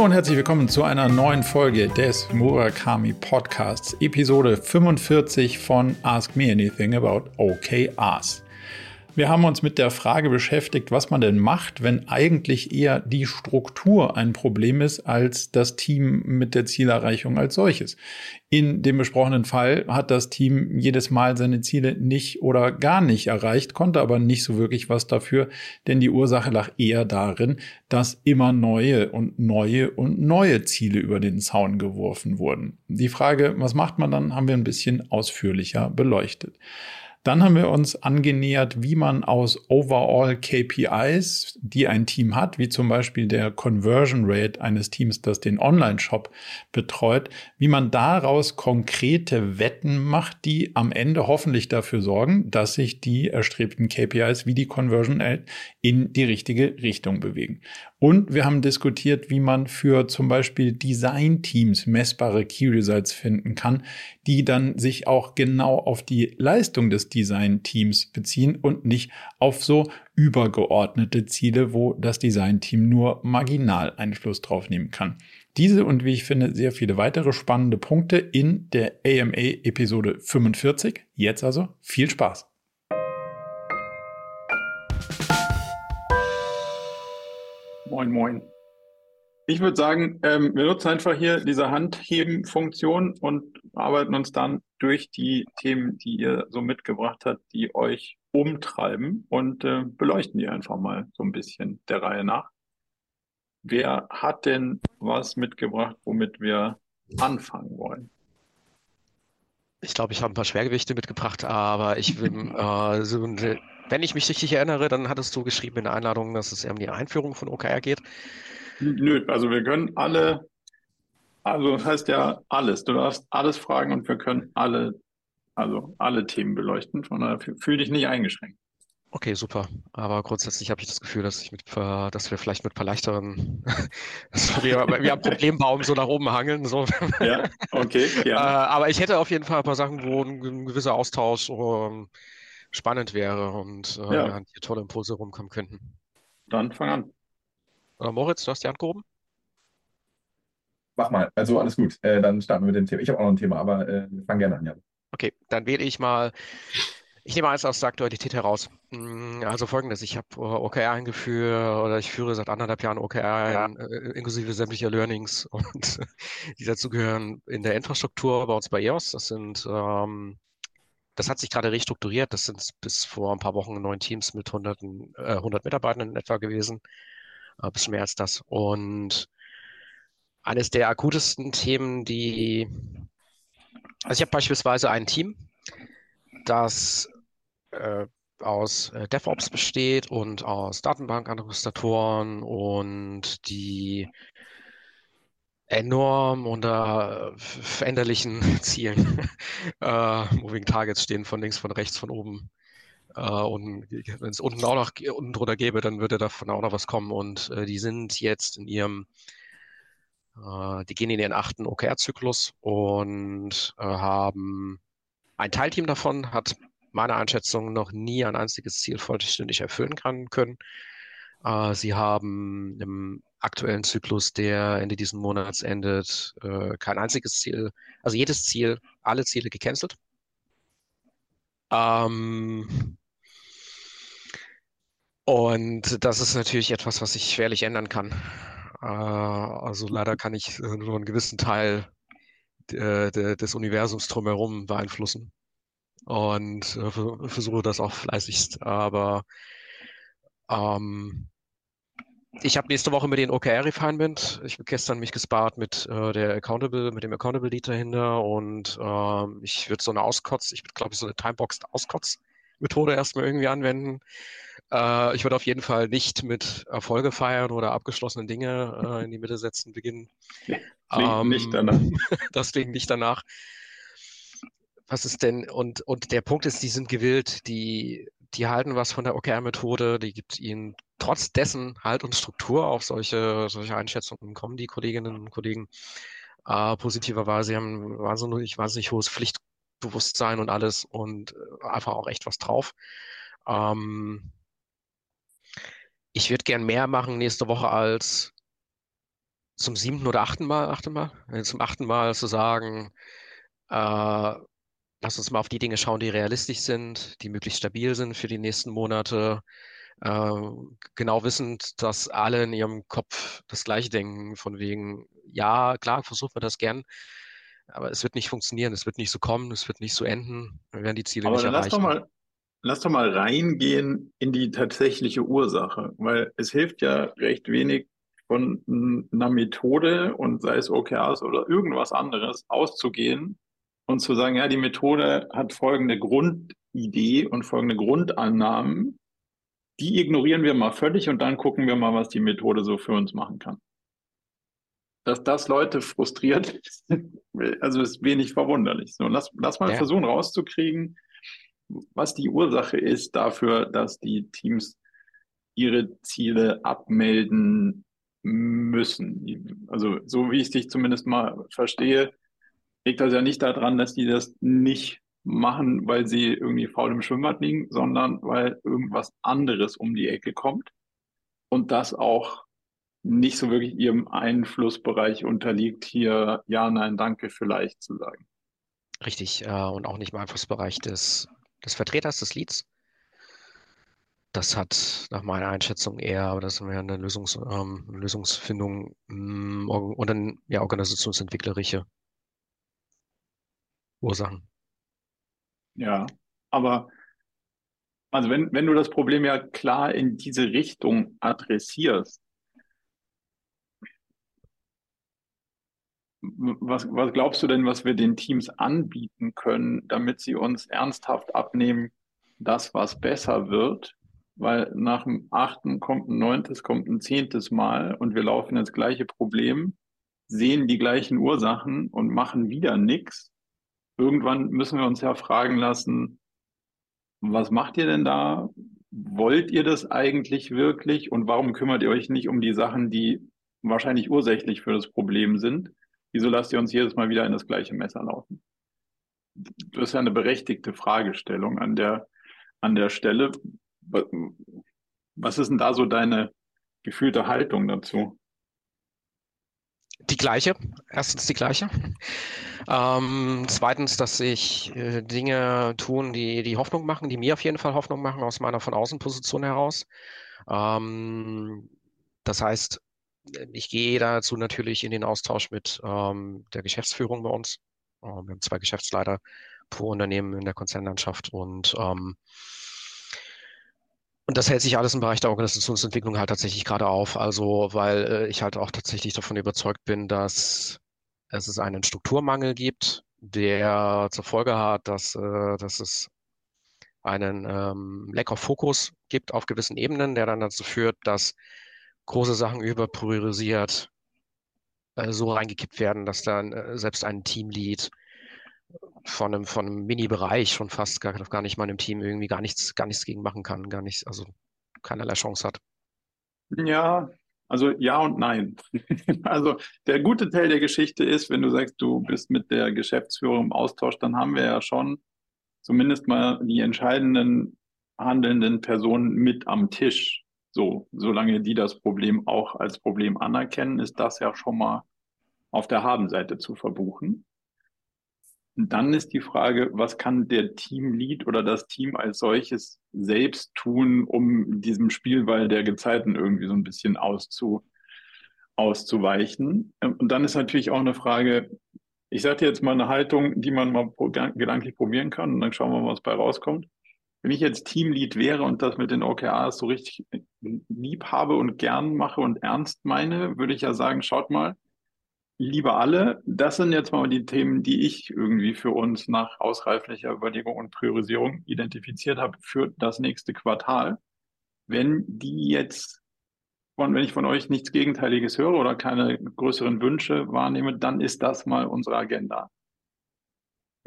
Hallo und herzlich willkommen zu einer neuen Folge des Murakami Podcasts, Episode 45 von Ask Me Anything About OKRs. Wir haben uns mit der Frage beschäftigt, was man denn macht, wenn eigentlich eher die Struktur ein Problem ist als das Team mit der Zielerreichung als solches. In dem besprochenen Fall hat das Team jedes Mal seine Ziele nicht oder gar nicht erreicht, konnte aber nicht so wirklich was dafür, denn die Ursache lag eher darin, dass immer neue und neue und neue Ziele über den Zaun geworfen wurden. Die Frage, was macht man dann, haben wir ein bisschen ausführlicher beleuchtet. Dann haben wir uns angenähert, wie man aus Overall KPIs, die ein Team hat, wie zum Beispiel der Conversion Rate eines Teams, das den Online-Shop betreut, wie man daraus konkrete Wetten macht, die am Ende hoffentlich dafür sorgen, dass sich die erstrebten KPIs wie die Conversion Rate in die richtige Richtung bewegen. Und wir haben diskutiert, wie man für zum Beispiel Design-Teams messbare Key Results finden kann, die dann sich auch genau auf die Leistung des Design-Teams beziehen und nicht auf so übergeordnete Ziele, wo das Design-Team nur marginal Einfluss drauf nehmen kann. Diese und wie ich finde sehr viele weitere spannende Punkte in der AMA Episode 45. Jetzt also viel Spaß. Moin, moin. Ich würde sagen, ähm, wir nutzen einfach hier diese Handheben-Funktion und arbeiten uns dann durch die Themen, die ihr so mitgebracht habt, die euch umtreiben und äh, beleuchten die einfach mal so ein bisschen der Reihe nach. Wer hat denn was mitgebracht, womit wir anfangen wollen? Ich glaube, ich habe ein paar Schwergewichte mitgebracht, aber ich will äh, so eine wenn ich mich richtig erinnere, dann hattest du geschrieben in der Einladung, dass es eher um die Einführung von OKR geht. Nö, also wir können alle, also das heißt ja alles. Du darfst alles fragen und wir können alle, also alle Themen beleuchten. Von daher fühl dich nicht eingeschränkt. Okay, super. Aber grundsätzlich habe ich das Gefühl, dass ich mit, dass wir vielleicht mit ein paar leichteren, wir, wir am Problembaum so nach oben hangeln. So. Ja, okay. Ja. Äh, aber ich hätte auf jeden Fall ein paar Sachen, wo ein, gewisser Austausch um, spannend wäre und äh, ja. hier tolle Impulse rumkommen könnten. Dann fang an. Äh, Moritz, du hast die Hand gehoben? Mach mal, also alles gut. Äh, dann starten wir mit dem Thema. Ich habe auch noch ein Thema, aber äh, wir fangen gerne an, ja. Okay, dann wähle ich mal, ich nehme eins aus der Aktualität heraus. Mm, also folgendes, ich habe äh, OKR eingeführt oder ich führe seit anderthalb Jahren OKR ja. in, äh, inklusive sämtlicher Learnings und die dazu gehören in der Infrastruktur bei uns bei EOS. Das sind ähm, das hat sich gerade restrukturiert. Das sind bis vor ein paar Wochen neun Teams mit 100, äh, 100 Mitarbeitern in etwa gewesen. Ein äh, bisschen mehr als das. Und eines der akutesten Themen, die, also ich habe beispielsweise ein Team, das äh, aus äh, DevOps besteht und aus Datenbankadministratoren und die enorm unter veränderlichen Zielen. äh, Moving Targets stehen von links, von rechts, von oben. Äh, und wenn es unten auch noch unten drunter gäbe, dann würde davon auch noch was kommen. Und äh, die sind jetzt in ihrem, äh, die gehen in ihren achten OKR-Zyklus und äh, haben ein Teilteam davon, hat meiner Einschätzung noch nie ein einziges Ziel vollständig erfüllen kann, können. Äh, sie haben im aktuellen Zyklus, der Ende diesen Monats endet, äh, kein einziges Ziel, also jedes Ziel, alle Ziele gecancelt. Ähm, und das ist natürlich etwas, was sich schwerlich ändern kann. Äh, also leider kann ich nur einen gewissen Teil de, des Universums drumherum beeinflussen und äh, versuche das auch fleißigst. Aber ähm, ich habe nächste Woche mit den OKR Refinement. Ich habe gestern mich gespart mit äh, der Accountable, mit dem Accountable Lead dahinter und ähm, ich würde so eine Auskotz, ich würde glaube ich so eine Timeboxed Auskotz-Methode erstmal irgendwie anwenden. Äh, ich würde auf jeden Fall nicht mit Erfolge feiern oder abgeschlossenen Dinge äh, in die Mitte setzen beginnen. Ähm, nicht danach. klingt nicht danach. Was ist denn, und, und der Punkt ist, die sind gewillt, die die halten was von der OKR-Methode, die gibt ihnen trotz dessen Halt und Struktur auf solche, solche Einschätzungen kommen die Kolleginnen und Kollegen äh, positiverweise. Sie haben wahnsinnig, wahnsinnig hohes Pflichtbewusstsein und alles und äh, einfach auch echt was drauf. Ähm, ich würde gern mehr machen nächste Woche als zum siebten oder achten Mal, achten Mal, äh, zum achten Mal zu sagen, äh, lass uns mal auf die Dinge schauen, die realistisch sind, die möglichst stabil sind für die nächsten Monate. Äh, genau wissend, dass alle in ihrem Kopf das Gleiche denken, von wegen, ja, klar, versuchen wir das gern, aber es wird nicht funktionieren, es wird nicht so kommen, es wird nicht so enden, wir werden die Ziele aber nicht erreichen. Lass doch mal, lass doch mal reingehen in die tatsächliche Ursache, weil es hilft ja recht wenig von einer Methode und sei es OKRs oder irgendwas anderes auszugehen und zu sagen, ja, die Methode hat folgende Grundidee und folgende Grundannahmen, die ignorieren wir mal völlig und dann gucken wir mal, was die Methode so für uns machen kann. Dass das Leute frustriert, also ist wenig verwunderlich. So, lass, lass mal ja. versuchen rauszukriegen, was die Ursache ist dafür, dass die Teams ihre Ziele abmelden müssen. Also so wie ich dich zumindest mal verstehe, liegt das ja nicht daran, dass die das nicht machen, weil sie irgendwie faul im Schwimmbad liegen, sondern weil irgendwas anderes um die Ecke kommt und das auch nicht so wirklich ihrem Einflussbereich unterliegt, hier ja, nein, danke vielleicht zu sagen. Richtig, äh, und auch nicht im Einflussbereich des, des Vertreters des Leads. Das hat nach meiner Einschätzung eher, aber das wäre eine Lösungs, ähm, Lösungsfindung mh, mm, und dann ja organisationsentwicklerische Ursachen. Ja, aber also wenn, wenn du das Problem ja klar in diese Richtung adressierst, was, was glaubst du denn, was wir den Teams anbieten können, damit sie uns ernsthaft abnehmen, das, was besser wird? Weil nach dem achten kommt ein neuntes, kommt ein zehntes Mal und wir laufen ins gleiche Problem, sehen die gleichen Ursachen und machen wieder nichts. Irgendwann müssen wir uns ja fragen lassen, was macht ihr denn da? Wollt ihr das eigentlich wirklich? Und warum kümmert ihr euch nicht um die Sachen, die wahrscheinlich ursächlich für das Problem sind? Wieso lasst ihr uns jedes Mal wieder in das gleiche Messer laufen? Das ist ja eine berechtigte Fragestellung an der, an der Stelle. Was ist denn da so deine gefühlte Haltung dazu? Die gleiche. Erstens die gleiche. Ähm, zweitens, dass sich äh, Dinge tun, die die Hoffnung machen, die mir auf jeden Fall Hoffnung machen aus meiner von außen Position heraus. Ähm, das heißt, ich gehe dazu natürlich in den Austausch mit ähm, der Geschäftsführung bei uns. Ähm, wir haben zwei Geschäftsleiter pro Unternehmen in der Konzernlandschaft und ähm, und das hält sich alles im Bereich der Organisationsentwicklung halt tatsächlich gerade auf. Also, weil äh, ich halt auch tatsächlich davon überzeugt bin, dass es einen Strukturmangel gibt, der zur Folge hat, dass, äh, dass es einen ähm, Lack of Focus gibt auf gewissen Ebenen, der dann dazu führt, dass große Sachen überpriorisiert äh, so reingekippt werden, dass dann äh, selbst ein Teamlead von einem, von einem Mini-Bereich schon fast gar, gar nicht mal einem Team irgendwie gar nichts, gar nichts gegen machen kann, gar nichts, also keinerlei Chance hat. Ja, also ja und nein. also der gute Teil der Geschichte ist, wenn du sagst, du bist mit der Geschäftsführung im Austausch, dann haben wir ja schon zumindest mal die entscheidenden handelnden Personen mit am Tisch. So, solange die das Problem auch als Problem anerkennen, ist das ja schon mal auf der Habenseite zu verbuchen. Und dann ist die Frage, was kann der Teamlead oder das Team als solches selbst tun, um diesem Spielball der Gezeiten irgendwie so ein bisschen auszu, auszuweichen. Und dann ist natürlich auch eine Frage, ich sage dir jetzt mal eine Haltung, die man mal gedanklich probieren kann und dann schauen wir mal, was bei rauskommt. Wenn ich jetzt Teamlead wäre und das mit den OKRs so richtig lieb habe und gern mache und ernst meine, würde ich ja sagen, schaut mal, liebe alle, das sind jetzt mal die Themen, die ich irgendwie für uns nach ausreiflicher Überlegung und Priorisierung identifiziert habe für das nächste Quartal. Wenn die jetzt, von, wenn ich von euch nichts Gegenteiliges höre oder keine größeren Wünsche wahrnehme, dann ist das mal unsere Agenda.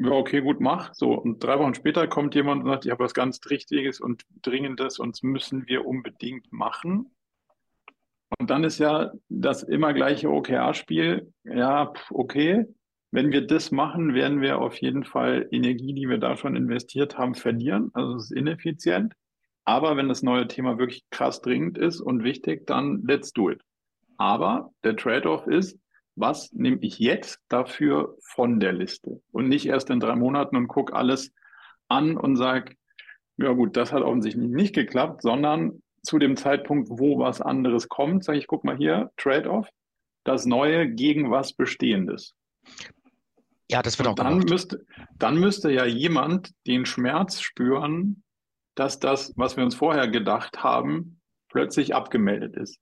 Ja, okay, gut, mach. So, und drei Wochen später kommt jemand und sagt, ich habe was ganz Richtiges und Dringendes und das müssen wir unbedingt machen. Und dann ist ja das immer gleiche OKR-Spiel, ja, okay, wenn wir das machen, werden wir auf jeden Fall Energie, die wir da schon investiert haben, verlieren. Also es ist ineffizient. Aber wenn das neue Thema wirklich krass dringend ist und wichtig, dann let's do it. Aber der Trade-off ist, was nehme ich jetzt dafür von der Liste? Und nicht erst in drei Monaten und gucke alles an und sage, ja gut, das hat offensichtlich nicht geklappt, sondern zu dem Zeitpunkt, wo was anderes kommt, sage ich, guck mal hier, Trade-off, das Neue gegen was Bestehendes. Ja, das wird und auch dann gemacht. müsste, dann müsste ja jemand den Schmerz spüren, dass das, was wir uns vorher gedacht haben, plötzlich abgemeldet ist.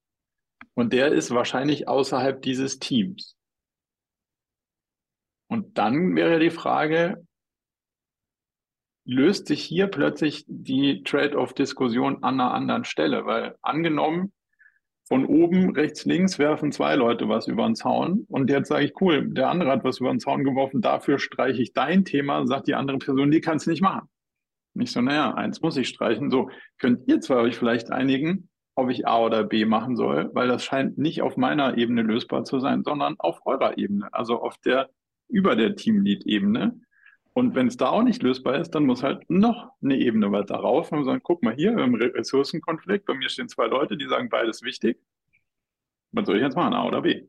Und der ist wahrscheinlich außerhalb dieses Teams. Und dann wäre die Frage, löst sich hier plötzlich die Trade-off-Diskussion an einer anderen Stelle? Weil angenommen, von oben, rechts, links werfen zwei Leute was über den Zaun und jetzt sage ich, cool, der andere hat was über den Zaun geworfen, dafür streiche ich dein Thema, sagt die andere Person, die kann es nicht machen. Nicht so, naja, eins muss ich streichen. So, könnt ihr zwei euch vielleicht einigen, ob ich A oder B machen soll, weil das scheint nicht auf meiner Ebene lösbar zu sein, sondern auf eurer Ebene, also auf der, über der Teamlead-Ebene. Und wenn es da auch nicht lösbar ist, dann muss halt noch eine Ebene weiter rauf und sagen, guck mal hier, wir haben einen Ressourcenkonflikt, bei mir stehen zwei Leute, die sagen, beides wichtig. Was soll ich jetzt machen, A oder B?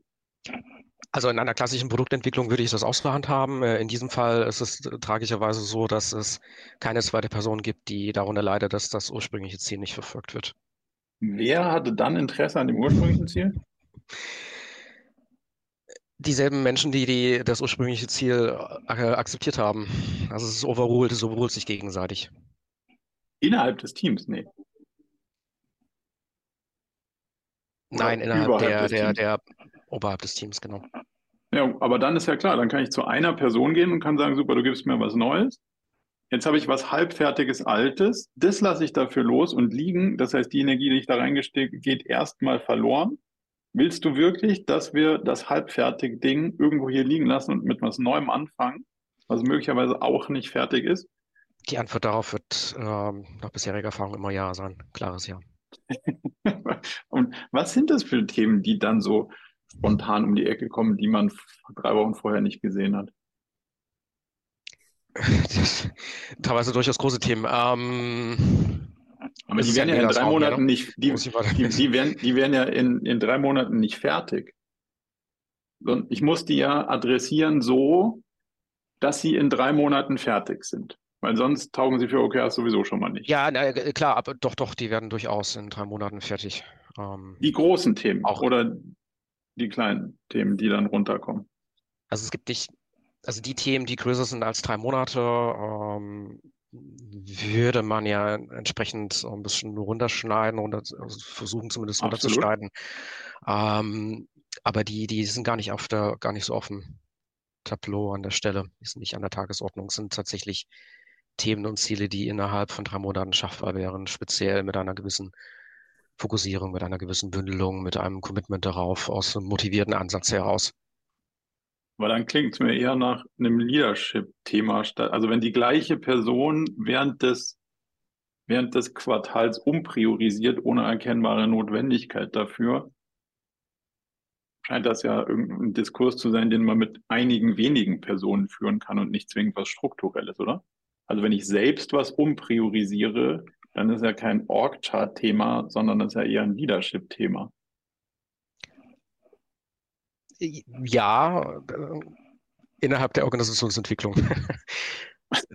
Also in einer klassischen Produktentwicklung würde ich das auch so handhaben. Äh, in diesem Fall ist es tragischerweise so, dass es keine zweite Person gibt, die darunter leidet, dass das ursprüngliche Ziel nicht verfolgt wird. Wer hatte dann Interesse an dem ursprünglichen Ziel? Dieselben Menschen, die, die das ursprüngliche Ziel äh, akzeptiert haben. Also es ist overruled, es overruled sich gegenseitig. Innerhalb des Teams, nee. Oder Nein, innerhalb der, der, der, oberhalb des Teams, genau. Ja, aber dann ist ja klar, dann kann ich zu einer Person gehen und kann sagen, super, du gibst mir was Neues. Jetzt habe ich was halbfertiges Altes, das lasse ich dafür los und liegen. Das heißt, die Energie, die ich da reingesteckt, geht erstmal verloren. Willst du wirklich, dass wir das halbfertige Ding irgendwo hier liegen lassen und mit was Neuem anfangen, was möglicherweise auch nicht fertig ist? Die Antwort darauf wird ähm, nach bisheriger Erfahrung immer Ja sein. Klares Ja. und was sind das für Themen, die dann so spontan um die Ecke kommen, die man drei Wochen vorher nicht gesehen hat? teilweise durchaus große Themen. Ähm, aber die werden ja in drei Monaten nicht, die, die, die, werden, die werden ja in, in drei Monaten nicht fertig. Und ich muss die ja adressieren so, dass sie in drei Monaten fertig sind. Weil sonst taugen sie für OKRs sowieso schon mal nicht. Ja, na, klar, aber doch, doch, die werden durchaus in drei Monaten fertig. Ähm, die großen Themen auch. oder die kleinen Themen, die dann runterkommen. Also es gibt nicht, also die Themen, die größer sind als drei Monate, ähm, würde man ja entsprechend ein bisschen runterschneiden oder also versuchen zumindest runterzuschneiden. Ähm, aber die, die sind gar nicht auf der, gar nicht so dem Tableau an der Stelle, die sind nicht an der Tagesordnung, sind tatsächlich Themen und Ziele, die innerhalb von drei Monaten schaffbar wären, speziell mit einer gewissen Fokussierung, mit einer gewissen Bündelung, mit einem Commitment darauf, aus einem motivierten Ansatz heraus. Weil dann klingt es mir eher nach einem Leadership-Thema. Also wenn die gleiche Person während des, während des Quartals umpriorisiert, ohne erkennbare Notwendigkeit dafür, scheint das ja irgendein Diskurs zu sein, den man mit einigen wenigen Personen führen kann und nicht zwingend was Strukturelles, oder? Also wenn ich selbst was umpriorisiere, dann ist ja kein Org-Chart-Thema, sondern das ist ja eher ein Leadership-Thema ja, äh, innerhalb der Organisationsentwicklung.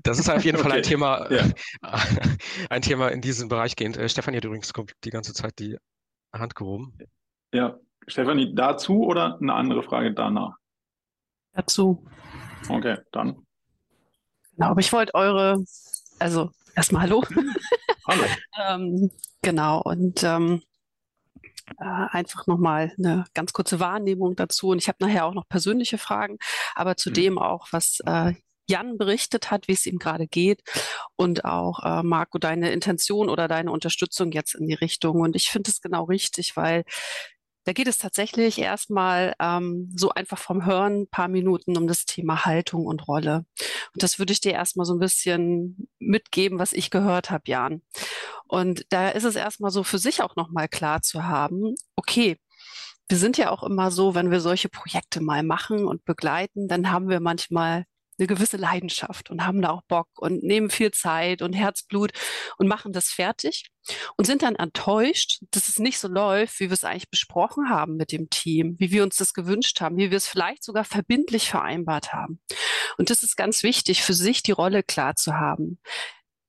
Das ist auf jeden Fall ein Thema, ja. ein Thema in diesem Bereich gehend. Äh, Stefanie hat übrigens die ganze Zeit die Hand gehoben. Ja, Stefanie, dazu oder eine andere Frage danach? Dazu. Okay, dann. Genau, aber ich wollte eure, also erstmal Hallo. Hallo. ähm, genau, und ähm, äh, einfach nochmal eine ganz kurze Wahrnehmung dazu. Und ich habe nachher auch noch persönliche Fragen, aber zudem mhm. auch, was äh, Jan berichtet hat, wie es ihm gerade geht und auch, äh, Marco, deine Intention oder deine Unterstützung jetzt in die Richtung. Und ich finde es genau richtig, weil da geht es tatsächlich erstmal ähm, so einfach vom Hören ein paar Minuten um das Thema Haltung und Rolle. Und das würde ich dir erstmal so ein bisschen mitgeben, was ich gehört habe, Jan. Und da ist es erstmal so für sich auch nochmal klar zu haben, okay, wir sind ja auch immer so, wenn wir solche Projekte mal machen und begleiten, dann haben wir manchmal eine gewisse Leidenschaft und haben da auch Bock und nehmen viel Zeit und Herzblut und machen das fertig und sind dann enttäuscht, dass es nicht so läuft, wie wir es eigentlich besprochen haben mit dem Team, wie wir uns das gewünscht haben, wie wir es vielleicht sogar verbindlich vereinbart haben. Und das ist ganz wichtig, für sich die Rolle klar zu haben.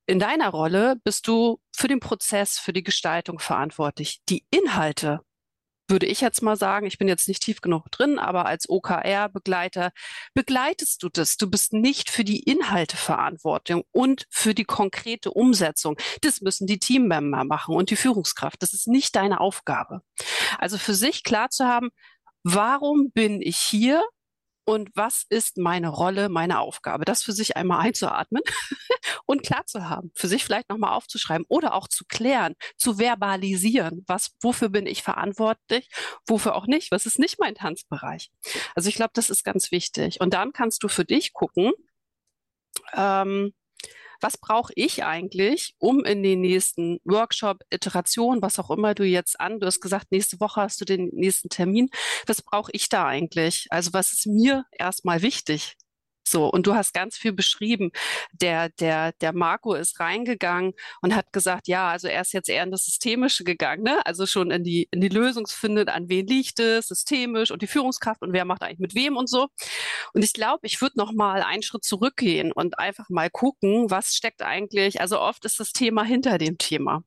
In deiner Rolle bist du für den Prozess, für die Gestaltung verantwortlich. Die Inhalte würde ich jetzt mal sagen, ich bin jetzt nicht tief genug drin, aber als OKR-Begleiter begleitest du das. Du bist nicht für die Inhalte verantwortlich und für die konkrete Umsetzung. Das müssen die Teammember machen und die Führungskraft. Das ist nicht deine Aufgabe. Also für sich klar zu haben, warum bin ich hier? Und was ist meine Rolle, meine Aufgabe. Das für sich einmal einzuatmen und klar zu haben, für sich vielleicht nochmal aufzuschreiben oder auch zu klären, zu verbalisieren, was, wofür bin ich verantwortlich, wofür auch nicht, was ist nicht mein Tanzbereich. Also ich glaube, das ist ganz wichtig. Und dann kannst du für dich gucken, ähm, was brauche ich eigentlich, um in den nächsten Workshop, Iteration, was auch immer du jetzt an, du hast gesagt, nächste Woche hast du den nächsten Termin, was brauche ich da eigentlich? Also was ist mir erstmal wichtig? So, und du hast ganz viel beschrieben. Der, der, der Marco ist reingegangen und hat gesagt, ja, also er ist jetzt eher in das Systemische gegangen, ne? Also schon in die, in die Lösungsfinde, an wen liegt es, systemisch und die Führungskraft und wer macht eigentlich mit wem und so. Und ich glaube, ich würde noch mal einen Schritt zurückgehen und einfach mal gucken, was steckt eigentlich, also oft ist das Thema hinter dem Thema.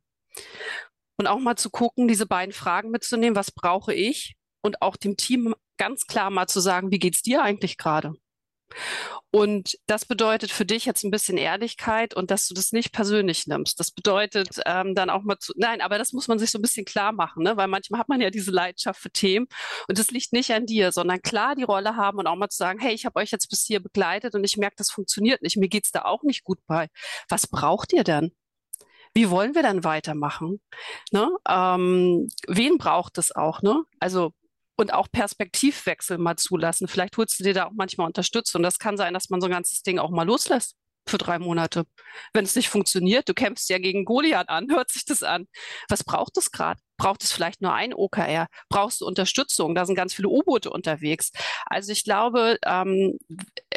Und auch mal zu gucken, diese beiden Fragen mitzunehmen, was brauche ich? Und auch dem Team ganz klar mal zu sagen, wie geht's dir eigentlich gerade? Und das bedeutet für dich jetzt ein bisschen Ehrlichkeit und dass du das nicht persönlich nimmst. Das bedeutet ähm, dann auch mal zu, nein, aber das muss man sich so ein bisschen klar machen, ne? weil manchmal hat man ja diese Leidenschaft für Themen und das liegt nicht an dir, sondern klar die Rolle haben und auch mal zu sagen, hey, ich habe euch jetzt bis hier begleitet und ich merke, das funktioniert nicht. Mir geht's da auch nicht gut bei. Was braucht ihr denn? Wie wollen wir dann weitermachen? Ne? Ähm, wen braucht es auch? Ne? Also und auch Perspektivwechsel mal zulassen. Vielleicht holst du dir da auch manchmal Unterstützung. Das kann sein, dass man so ein ganzes Ding auch mal loslässt für drei Monate. Wenn es nicht funktioniert, du kämpfst ja gegen Goliath an, hört sich das an. Was braucht es gerade? Braucht es vielleicht nur ein OKR? Brauchst du Unterstützung? Da sind ganz viele U-Boote unterwegs. Also ich glaube, ähm,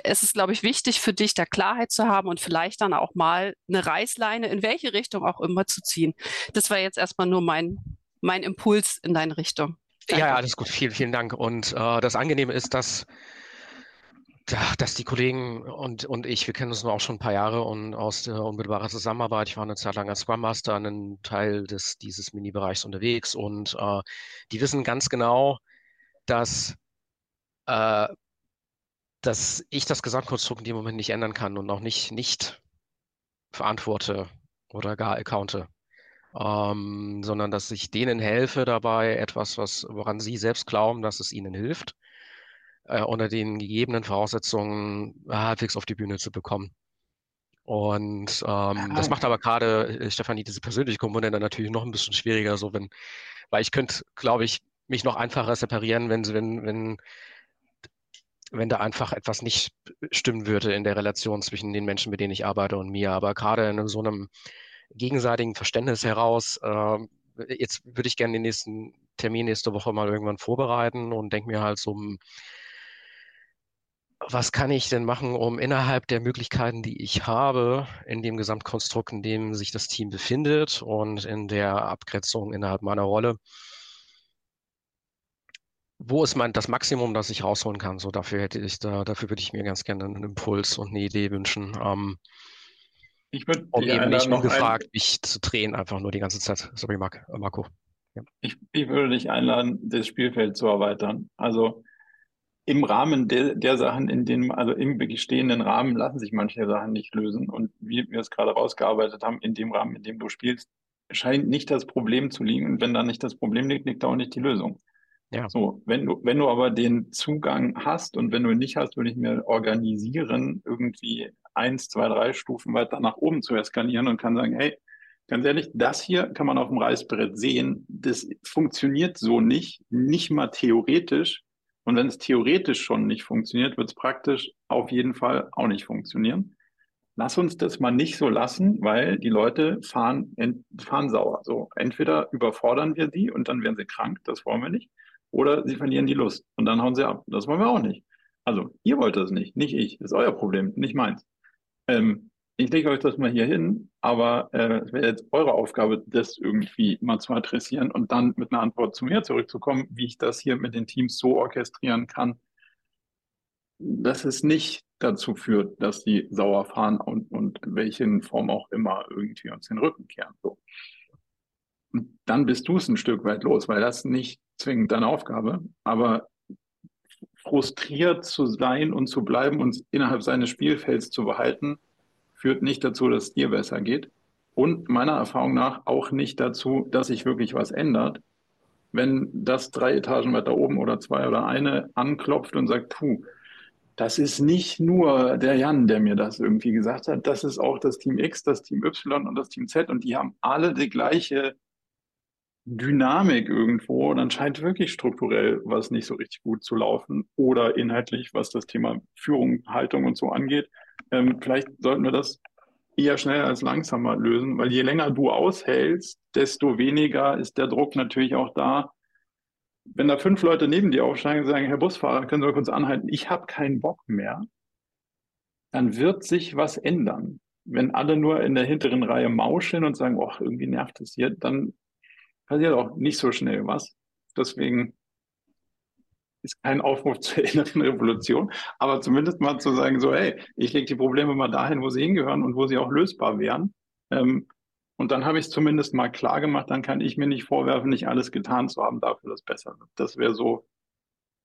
es ist, glaube ich, wichtig für dich, da Klarheit zu haben und vielleicht dann auch mal eine Reißleine in welche Richtung auch immer zu ziehen. Das war jetzt erstmal nur mein, mein Impuls in deine Richtung. Ja, ja, alles gut. Vielen, vielen Dank. Und äh, das Angenehme ist, dass, dass die Kollegen und, und ich, wir kennen uns nur auch schon ein paar Jahre und aus der unmittelbaren Zusammenarbeit. Ich war eine Zeit lang als Scrum Master an einem Teil des, dieses Mini-Bereichs unterwegs und äh, die wissen ganz genau, dass, äh, dass ich das Gesamtkonstrukt in dem Moment nicht ändern kann und auch nicht, nicht verantworte oder gar accounte ähm, sondern dass ich denen helfe dabei, etwas, was, woran sie selbst glauben, dass es ihnen hilft, äh, unter den gegebenen Voraussetzungen halbwegs auf die Bühne zu bekommen. Und ähm, das macht aber gerade, äh, Stefanie, diese persönliche Komponente natürlich noch ein bisschen schwieriger, so wenn, weil ich könnte, glaube ich, mich noch einfacher separieren, wenn, wenn, wenn, wenn da einfach etwas nicht stimmen würde in der Relation zwischen den Menschen, mit denen ich arbeite und mir. Aber gerade in so einem gegenseitigen Verständnis heraus, äh, jetzt würde ich gerne den nächsten Termin nächste Woche mal irgendwann vorbereiten und denke mir halt so, was kann ich denn machen, um innerhalb der Möglichkeiten, die ich habe, in dem Gesamtkonstrukt, in dem sich das Team befindet und in der Abgrenzung innerhalb meiner Rolle, wo ist mein das Maximum, das ich rausholen kann? So dafür hätte ich da, dafür würde ich mir ganz gerne einen Impuls und eine Idee wünschen. Ähm, ich würde um eben nicht ungefragt, ein... mich zu drehen, einfach nur die ganze Zeit. Sorry, Marc, äh, Marco. Ja. Ich, ich, würde dich einladen, das Spielfeld zu erweitern. Also im Rahmen der, der Sachen, in denen, also im bestehenden Rahmen lassen sich manche Sachen nicht lösen. Und wie wir es gerade rausgearbeitet haben, in dem Rahmen, in dem du spielst, scheint nicht das Problem zu liegen. Und wenn da nicht das Problem liegt, liegt da auch nicht die Lösung. Ja. So, wenn du, wenn du aber den Zugang hast und wenn du ihn nicht hast, würde ich mir organisieren, irgendwie eins, zwei, drei Stufen weiter nach oben zu eskalieren und kann sagen, hey, ganz ehrlich, das hier kann man auf dem Reißbrett sehen. Das funktioniert so nicht, nicht mal theoretisch. Und wenn es theoretisch schon nicht funktioniert, wird es praktisch auf jeden Fall auch nicht funktionieren. Lass uns das mal nicht so lassen, weil die Leute fahren, fahren sauer. So, entweder überfordern wir sie und dann werden sie krank, das wollen wir nicht, oder sie verlieren die Lust und dann hauen sie ab. Das wollen wir auch nicht. Also, ihr wollt das nicht, nicht ich. Das ist euer Problem, nicht meins. Ähm, ich lege euch das mal hier hin, aber äh, es wäre jetzt eure Aufgabe, das irgendwie mal zu adressieren und dann mit einer Antwort zu mir zurückzukommen, wie ich das hier mit den Teams so orchestrieren kann, dass es nicht dazu führt, dass die sauer fahren und, und in welchen Form auch immer irgendwie uns den Rücken kehren. So. Und dann bist du es ein Stück weit los, weil das nicht zwingend deine Aufgabe, aber frustriert zu sein und zu bleiben und innerhalb seines Spielfelds zu behalten, führt nicht dazu, dass es dir besser geht. Und meiner Erfahrung nach auch nicht dazu, dass sich wirklich was ändert. Wenn das drei Etagen weiter oben oder zwei oder eine anklopft und sagt, puh, das ist nicht nur der Jan, der mir das irgendwie gesagt hat, das ist auch das Team X, das Team Y und das Team Z und die haben alle die gleiche Dynamik irgendwo, dann scheint wirklich strukturell was nicht so richtig gut zu laufen oder inhaltlich, was das Thema Führung, Haltung und so angeht. Ähm, vielleicht sollten wir das eher schneller als langsamer lösen, weil je länger du aushältst, desto weniger ist der Druck natürlich auch da. Wenn da fünf Leute neben dir aufsteigen und sagen, Herr Busfahrer, können Sie mal kurz anhalten, ich habe keinen Bock mehr, dann wird sich was ändern. Wenn alle nur in der hinteren Reihe mauscheln und sagen, oh, irgendwie nervt es hier, dann passiert auch nicht so schnell was. Deswegen ist kein Aufruf zur inneren Revolution, aber zumindest mal zu sagen, so, hey, ich lege die Probleme mal dahin, wo sie hingehören und wo sie auch lösbar wären. Ähm, und dann habe ich es zumindest mal klar gemacht, dann kann ich mir nicht vorwerfen, nicht alles getan zu haben, dafür das besser wird. Das wäre so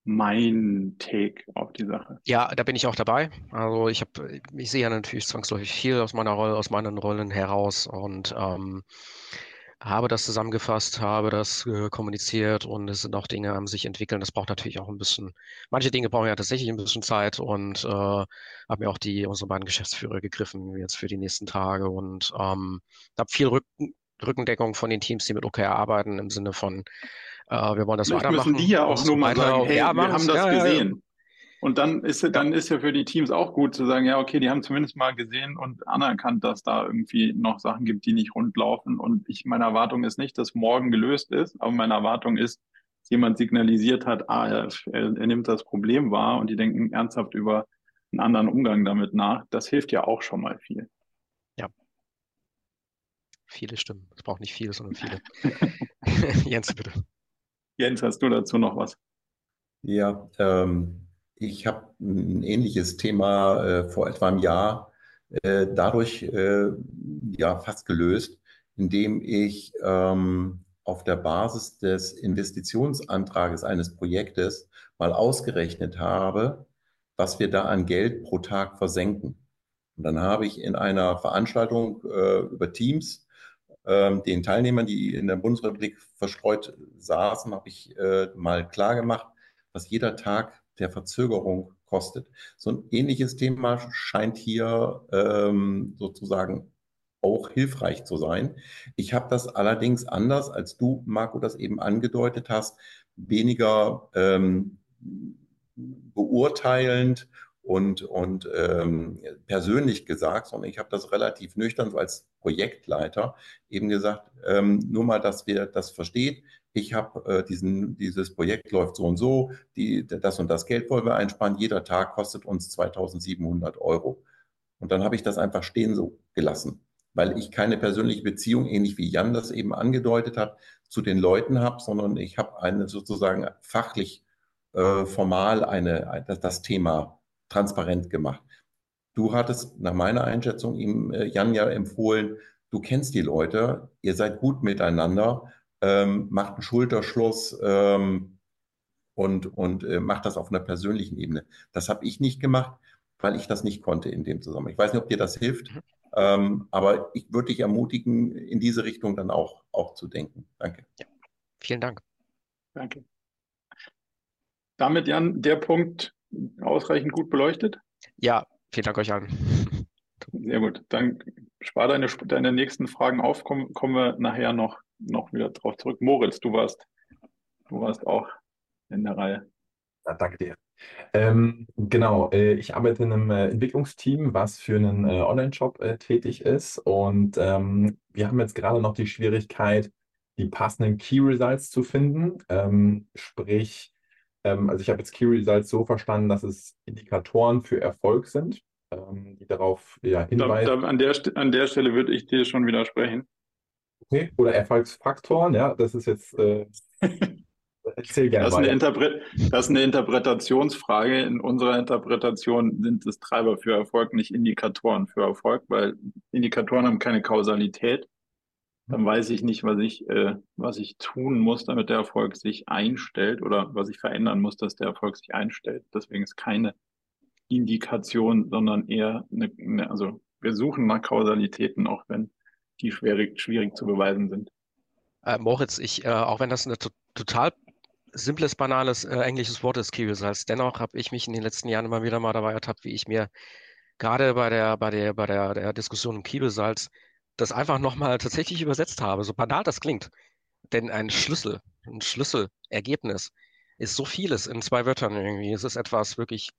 mein Take auf die Sache. Ja, da bin ich auch dabei. Also ich habe, ich sehe ja natürlich zwangsläufig viel aus meiner Rolle, aus meinen Rollen heraus und ähm, habe das zusammengefasst, habe das äh, kommuniziert und es sind auch Dinge am sich entwickeln. Das braucht natürlich auch ein bisschen, manche Dinge brauchen ja tatsächlich ein bisschen Zeit und äh, habe mir auch die unsere beiden Geschäftsführer gegriffen jetzt für die nächsten Tage und ähm, habe viel Rücken, Rückendeckung von den Teams, die mit OKR arbeiten, im Sinne von äh, wir wollen das Vielleicht weitermachen. müssen die ja auch nur mal sagen, hey, ja, wir haben das ja, gesehen. Und dann ist, dann ist ja für die Teams auch gut zu sagen, ja, okay, die haben zumindest mal gesehen und anerkannt, dass da irgendwie noch Sachen gibt, die nicht rund laufen. Und ich, meine Erwartung ist nicht, dass morgen gelöst ist, aber meine Erwartung ist, dass jemand signalisiert hat, ah, er, er nimmt das Problem wahr und die denken ernsthaft über einen anderen Umgang damit nach. Das hilft ja auch schon mal viel. Ja. Viele Stimmen. Es braucht nicht viele, sondern viele. Jens, bitte. Jens, hast du dazu noch was? Ja, ähm, ich habe ein ähnliches Thema äh, vor etwa einem Jahr äh, dadurch äh, ja fast gelöst, indem ich ähm, auf der Basis des Investitionsantrages eines Projektes mal ausgerechnet habe, was wir da an Geld pro Tag versenken. Und dann habe ich in einer Veranstaltung äh, über Teams ähm, den Teilnehmern, die in der Bundesrepublik verstreut saßen, habe ich äh, mal klar gemacht, was jeder Tag der Verzögerung kostet. So ein ähnliches Thema scheint hier ähm, sozusagen auch hilfreich zu sein. Ich habe das allerdings anders, als du, Marco, das eben angedeutet hast, weniger ähm, beurteilend und, und ähm, persönlich gesagt, sondern ich habe das relativ nüchtern so als Projektleiter eben gesagt, ähm, nur mal, dass wir das versteht ich habe äh, diesen, dieses Projekt läuft so und so, die, das und das Geld wollen wir einsparen, jeder Tag kostet uns 2700 Euro. Und dann habe ich das einfach stehen so gelassen, weil ich keine persönliche Beziehung, ähnlich wie Jan das eben angedeutet hat, zu den Leuten habe, sondern ich habe eine sozusagen fachlich, äh, formal eine, das, Thema transparent gemacht. Du hattest nach meiner Einschätzung ihm, äh, Jan, ja empfohlen, du kennst die Leute, ihr seid gut miteinander ähm, macht einen Schulterschluss ähm, und, und äh, macht das auf einer persönlichen Ebene. Das habe ich nicht gemacht, weil ich das nicht konnte in dem Zusammenhang. Ich weiß nicht, ob dir das hilft, mhm. ähm, aber ich würde dich ermutigen, in diese Richtung dann auch, auch zu denken. Danke. Ja. Vielen Dank. Danke. Damit, Jan, der Punkt ausreichend gut beleuchtet? Ja, vielen Dank euch allen. Sehr gut. Dann spar deine, deine nächsten Fragen auf, kommen, wir nachher noch noch wieder drauf zurück. Moritz, du warst, du warst auch in der Reihe. Ja, danke dir. Ähm, genau, äh, ich arbeite in einem äh, Entwicklungsteam, was für einen äh, Online-Shop äh, tätig ist. Und ähm, wir haben jetzt gerade noch die Schwierigkeit, die passenden Key Results zu finden. Ähm, sprich, Ähm, also ich habe jetzt Key Results so verstanden, dass es Indikatoren für Erfolg sind, ähm, die darauf ja, hinweisen. Da, da, an, der, an der Stelle würde ich dir schon widersprechen. Okay. Oder Erfolgsfaktoren, ja, das ist jetzt. Äh, erzähl gerne das, ist eine Interpre das ist eine Interpretationsfrage. In unserer Interpretation sind es Treiber für Erfolg, nicht Indikatoren für Erfolg, weil Indikatoren haben keine Kausalität dann weiß ich nicht, was ich, äh, was ich tun muss, damit der Erfolg sich einstellt oder was ich verändern muss, dass der Erfolg sich einstellt. Deswegen ist keine Indikation, sondern eher eine, eine also wir suchen nach Kausalitäten, auch wenn die schwierig, schwierig zu beweisen sind. Äh, Moritz, ich, äh, auch wenn das ein total simples, banales äh, englisches Wort ist, Results, dennoch habe ich mich in den letzten Jahren immer wieder mal dabei ertappt, wie ich mir gerade bei der, bei der, bei der, der Diskussion um Results das einfach nochmal tatsächlich übersetzt habe, so banal das klingt. Denn ein Schlüssel, ein Schlüsselergebnis ist so vieles in zwei Wörtern irgendwie. Es ist etwas wirklich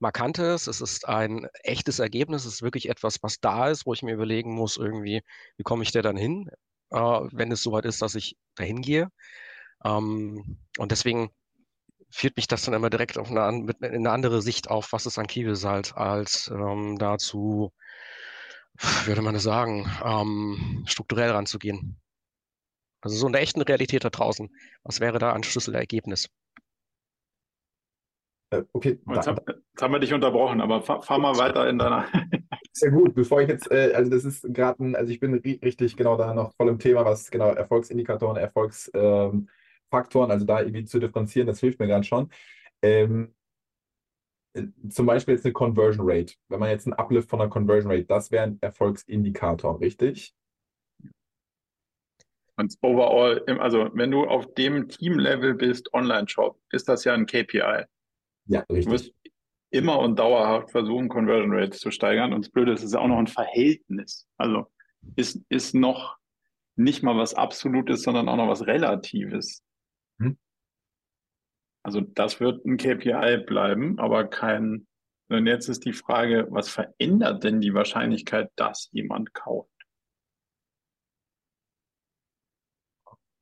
Markantes, es ist ein echtes Ergebnis, es ist wirklich etwas, was da ist, wo ich mir überlegen muss, irgendwie, wie komme ich da dann hin, äh, wenn es soweit ist, dass ich dahin gehe. Ähm, und deswegen führt mich das dann immer direkt auf eine, mit, in eine andere Sicht auf, was ist ein Kiebelsalt, als ähm, dazu würde man sagen, ähm, strukturell ranzugehen. Also so in der echten Realität da draußen. Was wäre da ein Schlüsselergebnis? Äh, okay, jetzt, hab, jetzt, haben wir dich unterbrochen, aber fahr, fahr mal weiter in deiner. Sehr gut, bevor ich jetzt, äh, also das ist gerade ein, also ich bin richtig genau da noch voll im Thema, was genau Erfolgsindikatoren, Erfolgsfaktoren, ähm, also da irgendwie zu differenzieren, das hilft mir gerade schon. Ähm, zum Beispiel jetzt eine Conversion Rate. Wenn man jetzt einen Uplift von einer Conversion Rate, das wäre ein Erfolgsindikator, richtig? Und overall, also wenn du auf dem Team-Level bist, Online-Shop, ist das ja ein KPI. Ja, richtig. Immer und dauerhaft versuchen, Conversion Rates zu steigern. Und das Blöde ist, es ist auch noch ein Verhältnis. Also ist, ist noch nicht mal was Absolutes, sondern auch noch was Relatives. Hm. Also das wird ein KPI bleiben, aber kein. Und jetzt ist die Frage, was verändert denn die Wahrscheinlichkeit, dass jemand kauft?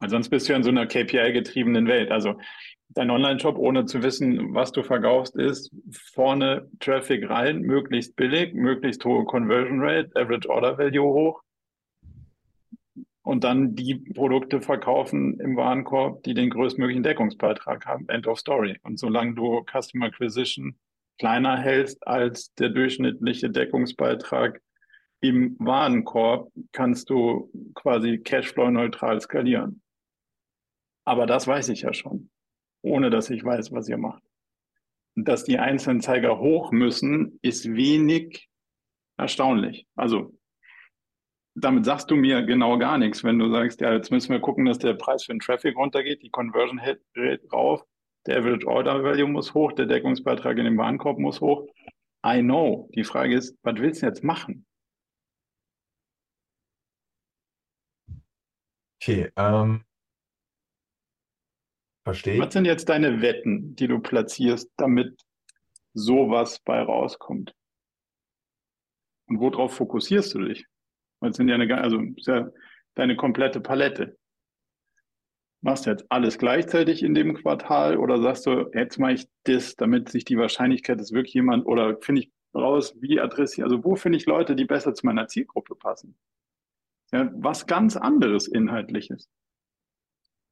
Weil sonst bist du ja in so einer KPI-getriebenen Welt. Also dein Online-Shop, ohne zu wissen, was du verkaufst, ist vorne Traffic rein, möglichst billig, möglichst hohe Conversion Rate, Average Order Value hoch und dann die Produkte verkaufen im Warenkorb, die den größtmöglichen Deckungsbeitrag haben. End of Story. Und solange du Customer Acquisition kleiner hältst als der durchschnittliche Deckungsbeitrag im Warenkorb, kannst du quasi Cashflow-neutral skalieren. Aber das weiß ich ja schon, ohne dass ich weiß, was ihr macht. Dass die einzelnen Zeiger hoch müssen, ist wenig erstaunlich. Also damit sagst du mir genau gar nichts, wenn du sagst, ja, jetzt müssen wir gucken, dass der Preis für den Traffic runtergeht, die Conversion Rate rauf, der Average Order Value muss hoch, der Deckungsbeitrag in dem Warenkorb muss hoch. I know. Die Frage ist, was willst du jetzt machen? Okay, ähm, verstehe. Was sind jetzt deine Wetten, die du platzierst, damit sowas bei rauskommt? Und worauf fokussierst du dich? Weil sind ja eine, also ja deine komplette Palette. Machst du jetzt alles gleichzeitig in dem Quartal oder sagst du, jetzt mache ich das, damit sich die Wahrscheinlichkeit, dass wirklich jemand oder finde ich raus, wie adressiere, also wo finde ich Leute, die besser zu meiner Zielgruppe passen? Ja, was ganz anderes Inhaltliches.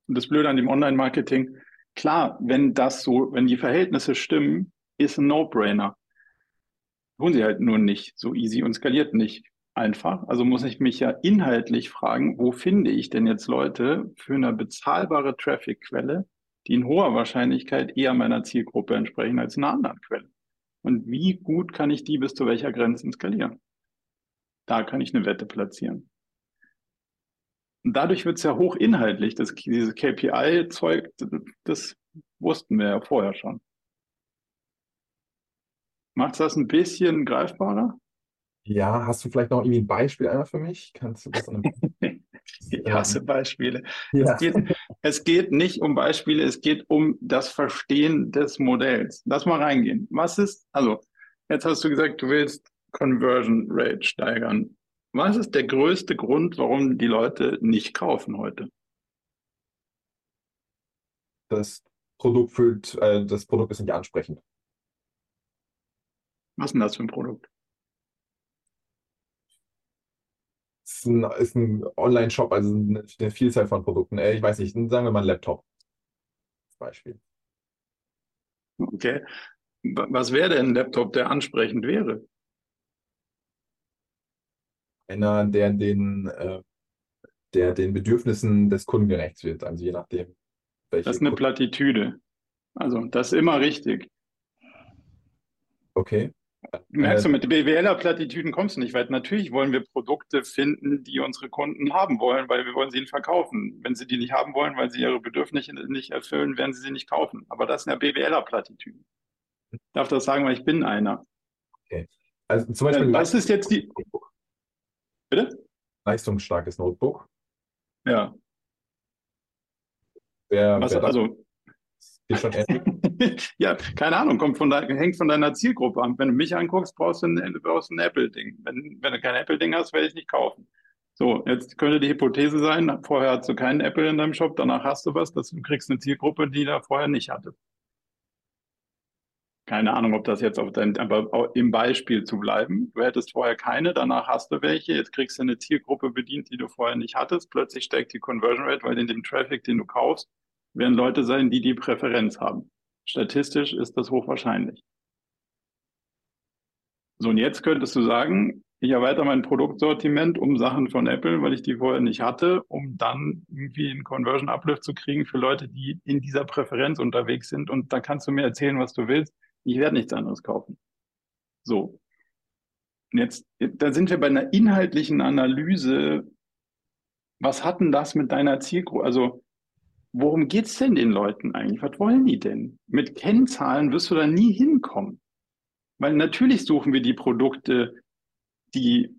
Und das Blöde an dem Online-Marketing, klar, wenn das so, wenn die Verhältnisse stimmen, ist ein No-Brainer. Tun sie halt nur nicht so easy und skaliert nicht einfach. Also muss ich mich ja inhaltlich fragen, wo finde ich denn jetzt Leute für eine bezahlbare Traffic-Quelle, die in hoher Wahrscheinlichkeit eher meiner Zielgruppe entsprechen als einer anderen Quelle? Und wie gut kann ich die bis zu welcher Grenze skalieren? Da kann ich eine Wette platzieren. Und dadurch wird es ja hochinhaltlich. Das, dieses KPI-Zeug, das wussten wir ja vorher schon. Macht das ein bisschen greifbarer? Ja, hast du vielleicht noch irgendwie ein Beispiel einmal für mich? Kannst du das an einem Ich hasse Beispiele. Ja. Es, geht, es geht nicht um Beispiele, es geht um das Verstehen des Modells. Lass mal reingehen. Was ist, also, jetzt hast du gesagt, du willst Conversion Rate steigern. Was ist der größte Grund, warum die Leute nicht kaufen heute? Das Produkt fühlt, äh, das Produkt ist nicht ansprechend. Was ist denn das für ein Produkt? Es ist ein, ist ein Online-Shop, also eine, eine Vielzahl von Produkten. Äh, ich weiß nicht, sagen wir mal ein Laptop. Als Beispiel. Okay. Was wäre denn ein Laptop, der ansprechend wäre? Einer, der den, äh, der den Bedürfnissen des Kunden gerecht wird. Also je nachdem, welche. Das ist eine Kunden- Plattitüde. Also, das ist immer richtig. Okay. Merkst Äh, du, mit BWLer-Plattitüden kommst du nicht weit. Natürlich wollen wir Produkte finden, die unsere Kunden haben wollen, weil wir wollen sie ihnen verkaufen. Wenn sie die nicht haben wollen, weil sie ihre Bedürfnisse nicht erfüllen, werden sie sie nicht kaufen. Aber das sind ja BWLer-Plattitüden. Ich darf das sagen, weil ich bin einer. Also zum Beispiel Äh, Was ist jetzt die. Bitte? leistungsstarkes Notebook. Ja, Wer, was, wer also, geht schon ja, keine Ahnung, kommt von dein, hängt von deiner Zielgruppe an. Wenn du mich anguckst, brauchst du ein, brauchst ein Apple-Ding. Wenn, wenn du kein Apple-Ding hast, werde ich nicht kaufen. So, jetzt könnte die Hypothese sein, vorher hast du keinen Apple in deinem Shop, danach hast du was, dass du kriegst eine Zielgruppe, die da vorher nicht hatte. Keine Ahnung, ob das jetzt auf dein, aber im Beispiel zu bleiben. Du hättest vorher keine, danach hast du welche, jetzt kriegst du eine Zielgruppe bedient, die du vorher nicht hattest. Plötzlich steigt die Conversion Rate, weil in dem Traffic, den du kaufst, werden Leute sein, die die Präferenz haben. Statistisch ist das hochwahrscheinlich. So, und jetzt könntest du sagen, ich erweitere mein Produktsortiment um Sachen von Apple, weil ich die vorher nicht hatte, um dann irgendwie einen Conversion Uplift zu kriegen für Leute, die in dieser Präferenz unterwegs sind. Und da kannst du mir erzählen, was du willst. Ich werde nichts anderes kaufen. So. Und jetzt, da sind wir bei einer inhaltlichen Analyse. Was hat denn das mit deiner Zielgruppe? Also, worum geht's denn den Leuten eigentlich? Was wollen die denn? Mit Kennzahlen wirst du da nie hinkommen. Weil natürlich suchen wir die Produkte, die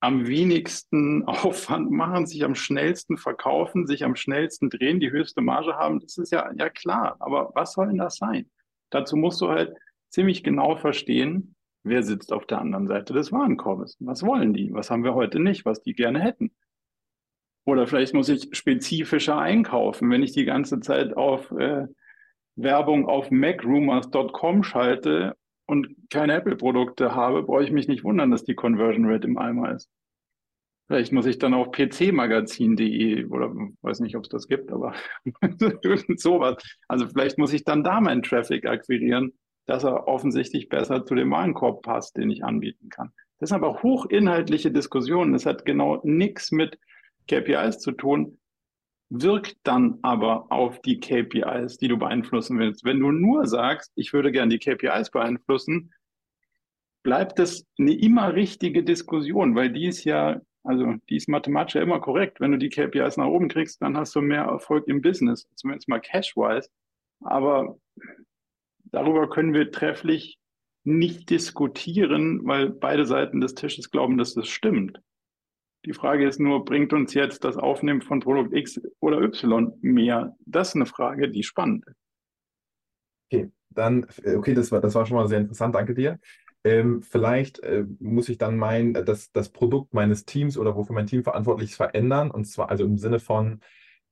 am wenigsten Aufwand machen, sich am schnellsten verkaufen, sich am schnellsten drehen, die höchste Marge haben. Das ist ja, ja klar. Aber was soll denn das sein? Dazu musst du halt ziemlich genau verstehen, wer sitzt auf der anderen Seite des Warenkorbes. Was wollen die? Was haben wir heute nicht, was die gerne hätten? Oder vielleicht muss ich spezifischer einkaufen, wenn ich die ganze Zeit auf äh, Werbung auf macrumors.com schalte und keine Apple-Produkte habe, brauche ich mich nicht wundern, dass die Conversion Rate im Eimer ist. Vielleicht muss ich dann auf pcmagazin.de oder weiß nicht, ob es das gibt, aber irgend sowas. Also vielleicht muss ich dann da meinen Traffic akquirieren, dass er offensichtlich besser zu dem Warenkorb passt, den ich anbieten kann. Das sind aber hochinhaltliche Diskussionen. Das hat genau nichts mit KPIs zu tun, wirkt dann aber auf die KPIs, die du beeinflussen willst. Wenn du nur sagst, ich würde gerne die KPIs beeinflussen, bleibt es eine immer richtige Diskussion, weil die ist ja, also die ist mathematisch ja immer korrekt. Wenn du die KPIs nach oben kriegst, dann hast du mehr Erfolg im Business, zumindest mal cash-wise. Aber darüber können wir trefflich nicht diskutieren, weil beide Seiten des Tisches glauben, dass das stimmt. Die Frage ist nur, bringt uns jetzt das Aufnehmen von Produkt X oder Y mehr? Das ist eine Frage, die spannend ist. Okay, dann, äh, okay, das war, das war schon mal sehr interessant, danke dir. Ähm, vielleicht äh, muss ich dann mein, äh, das, das Produkt meines Teams oder wofür mein Team verantwortlich ist, verändern. Und zwar also im Sinne von,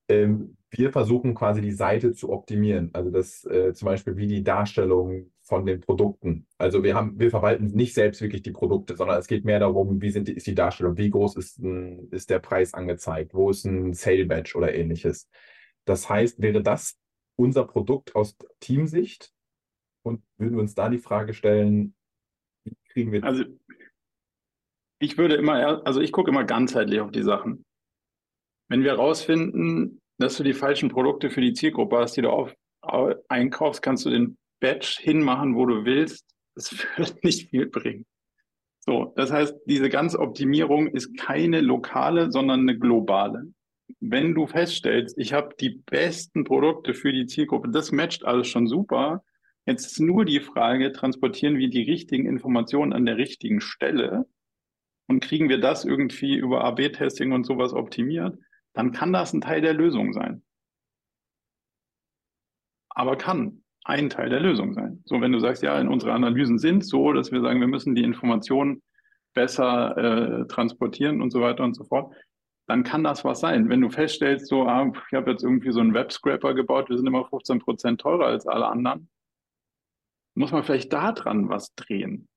ähm, wir versuchen quasi die Seite zu optimieren. Also das äh, zum Beispiel wie die Darstellung von den Produkten. Also wir haben, wir verwalten nicht selbst wirklich die Produkte, sondern es geht mehr darum, wie sind die, ist die Darstellung, wie groß ist, ein, ist der Preis angezeigt, wo ist ein Sale Badge oder ähnliches. Das heißt, wäre das unser Produkt aus Teamsicht und würden wir uns da die Frage stellen, kriegen wir Also ich würde immer, also ich gucke immer ganzheitlich auf die Sachen. Wenn wir herausfinden, dass du die falschen Produkte für die Zielgruppe hast, die du auf, au- einkaufst, kannst du den Batch hinmachen, wo du willst. Das wird nicht viel bringen. So, das heißt, diese ganze Optimierung ist keine lokale, sondern eine globale. Wenn du feststellst, ich habe die besten Produkte für die Zielgruppe, das matcht alles schon super. Jetzt ist nur die Frage, transportieren wir die richtigen Informationen an der richtigen Stelle und kriegen wir das irgendwie über AB-Testing und sowas optimiert, dann kann das ein Teil der Lösung sein. Aber kann ein Teil der Lösung sein. So, wenn du sagst, ja, in unsere Analysen sind so, dass wir sagen, wir müssen die Informationen besser äh, transportieren und so weiter und so fort, dann kann das was sein. Wenn du feststellst, so, ah, ich habe jetzt irgendwie so einen Webscraper gebaut, wir sind immer 15 Prozent teurer als alle anderen, muss man vielleicht da dran was drehen.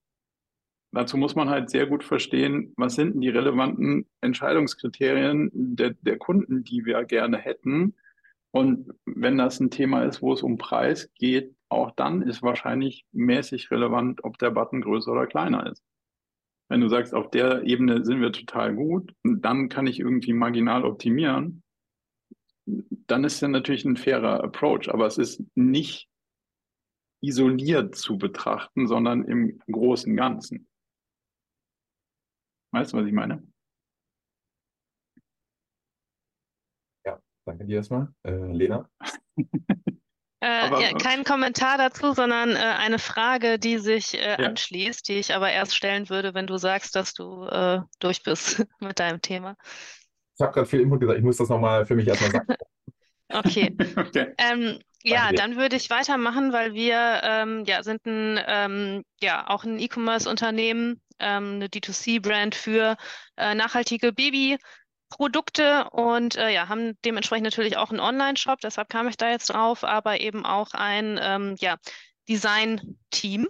Dazu muss man halt sehr gut verstehen, was sind denn die relevanten Entscheidungskriterien der, der Kunden, die wir gerne hätten. Und wenn das ein Thema ist, wo es um Preis geht, auch dann ist wahrscheinlich mäßig relevant, ob der Button größer oder kleiner ist. Wenn du sagst, auf der Ebene sind wir total gut, dann kann ich irgendwie marginal optimieren, dann ist ja natürlich ein fairer Approach, aber es ist nicht isoliert zu betrachten, sondern im großen Ganzen. Weißt du, was ich meine? Ja, danke dir erstmal. Äh, Lena? Äh, Aber- ja, kein Kommentar dazu, sondern äh, eine Frage, die sich äh, Ja. anschließt, die ich aber erst stellen würde, wenn du sagst, dass du äh, durch bist mit deinem Thema. Ich habe gerade viel Input gesagt, ich muss das nochmal für mich erstmal sagen. Okay. Okay. Ähm, ja, dann würde ich weitermachen, weil wir ähm, ja, sind ein, ähm, ja, auch ein E-Commerce-Unternehmen, ähm, eine D2C-Brand für äh, nachhaltige Babyprodukte und äh, ja, haben dementsprechend natürlich auch einen Online-Shop, deshalb kam ich da jetzt drauf, aber eben auch ein ähm, ja, Design-Team.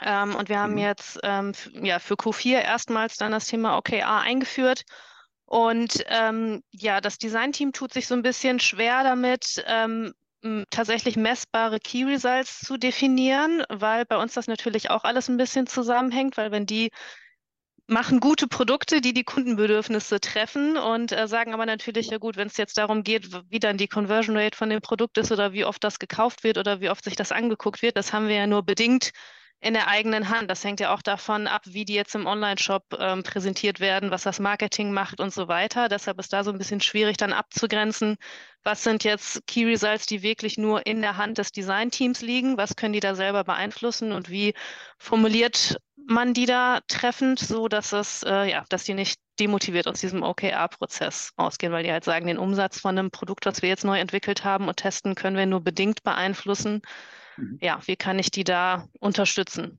Ähm, und wir haben Mhm. jetzt ähm, ja, für Q4 erstmals dann das Thema OKR eingeführt. Und ähm, ja, das Designteam tut sich so ein bisschen schwer damit, ähm, tatsächlich messbare Key Results zu definieren, weil bei uns das natürlich auch alles ein bisschen zusammenhängt, weil wenn die machen gute Produkte, die die Kundenbedürfnisse treffen und äh, sagen aber natürlich, ja gut, wenn es jetzt darum geht, wie dann die Conversion Rate von dem Produkt ist oder wie oft das gekauft wird oder wie oft sich das angeguckt wird, das haben wir ja nur bedingt in der eigenen Hand. Das hängt ja auch davon ab, wie die jetzt im Online-Shop ähm, präsentiert werden, was das Marketing macht und so weiter. Deshalb ist da so ein bisschen schwierig dann abzugrenzen, was sind jetzt Key Results, die wirklich nur in der Hand des Designteams liegen, was können die da selber beeinflussen und wie formuliert man die da treffend, so dass es, äh, ja, dass die nicht demotiviert aus diesem OKR-Prozess ausgehen, weil die halt sagen, den Umsatz von einem Produkt, was wir jetzt neu entwickelt haben und testen, können wir nur bedingt beeinflussen. Mhm. Ja, wie kann ich die da unterstützen?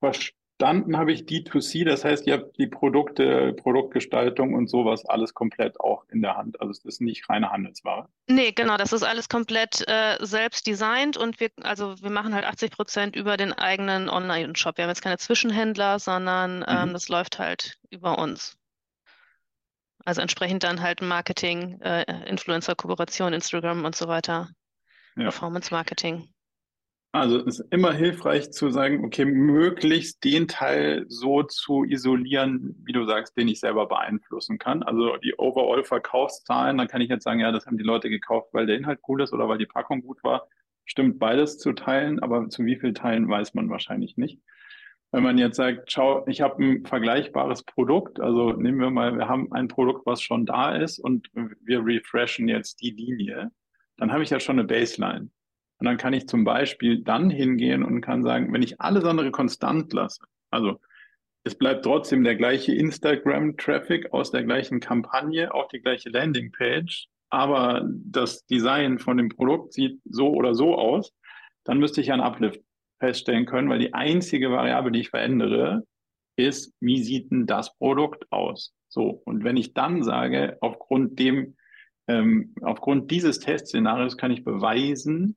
Verstanden habe ich D2C, das heißt, ihr habt die Produkte, Produktgestaltung und sowas alles komplett auch in der Hand. Also es ist nicht reine Handelsware. Nee, genau, das ist alles komplett äh, selbst designt und wir, also wir machen halt 80 Prozent über den eigenen Online-Shop. Wir haben jetzt keine Zwischenhändler, sondern ähm, Mhm. das läuft halt über uns. Also entsprechend dann halt Marketing, äh, Influencer-Kooperation, Instagram und so weiter, Ja. Performance-Marketing. Also es ist immer hilfreich zu sagen, okay, möglichst den Teil so zu isolieren, wie du sagst, den ich selber beeinflussen kann. Also die Overall-Verkaufszahlen, dann kann ich jetzt sagen, ja, das haben die Leute gekauft, weil der Inhalt cool ist oder weil die Packung gut war. Stimmt beides zu teilen, aber zu wie viel Teilen weiß man wahrscheinlich nicht. Wenn man jetzt sagt, schau, ich habe ein vergleichbares Produkt, also nehmen wir mal, wir haben ein Produkt, was schon da ist und wir refreshen jetzt die Linie, dann habe ich ja schon eine Baseline. Und dann kann ich zum Beispiel dann hingehen und kann sagen, wenn ich alles andere konstant lasse, also es bleibt trotzdem der gleiche Instagram-Traffic aus der gleichen Kampagne, auch die gleiche Landingpage, aber das Design von dem Produkt sieht so oder so aus, dann müsste ich ja einen Uplift feststellen können, weil die einzige Variable, die ich verändere, ist, wie sieht denn das Produkt aus? So, und wenn ich dann sage, aufgrund dem, ähm, aufgrund dieses Testszenarios kann ich beweisen,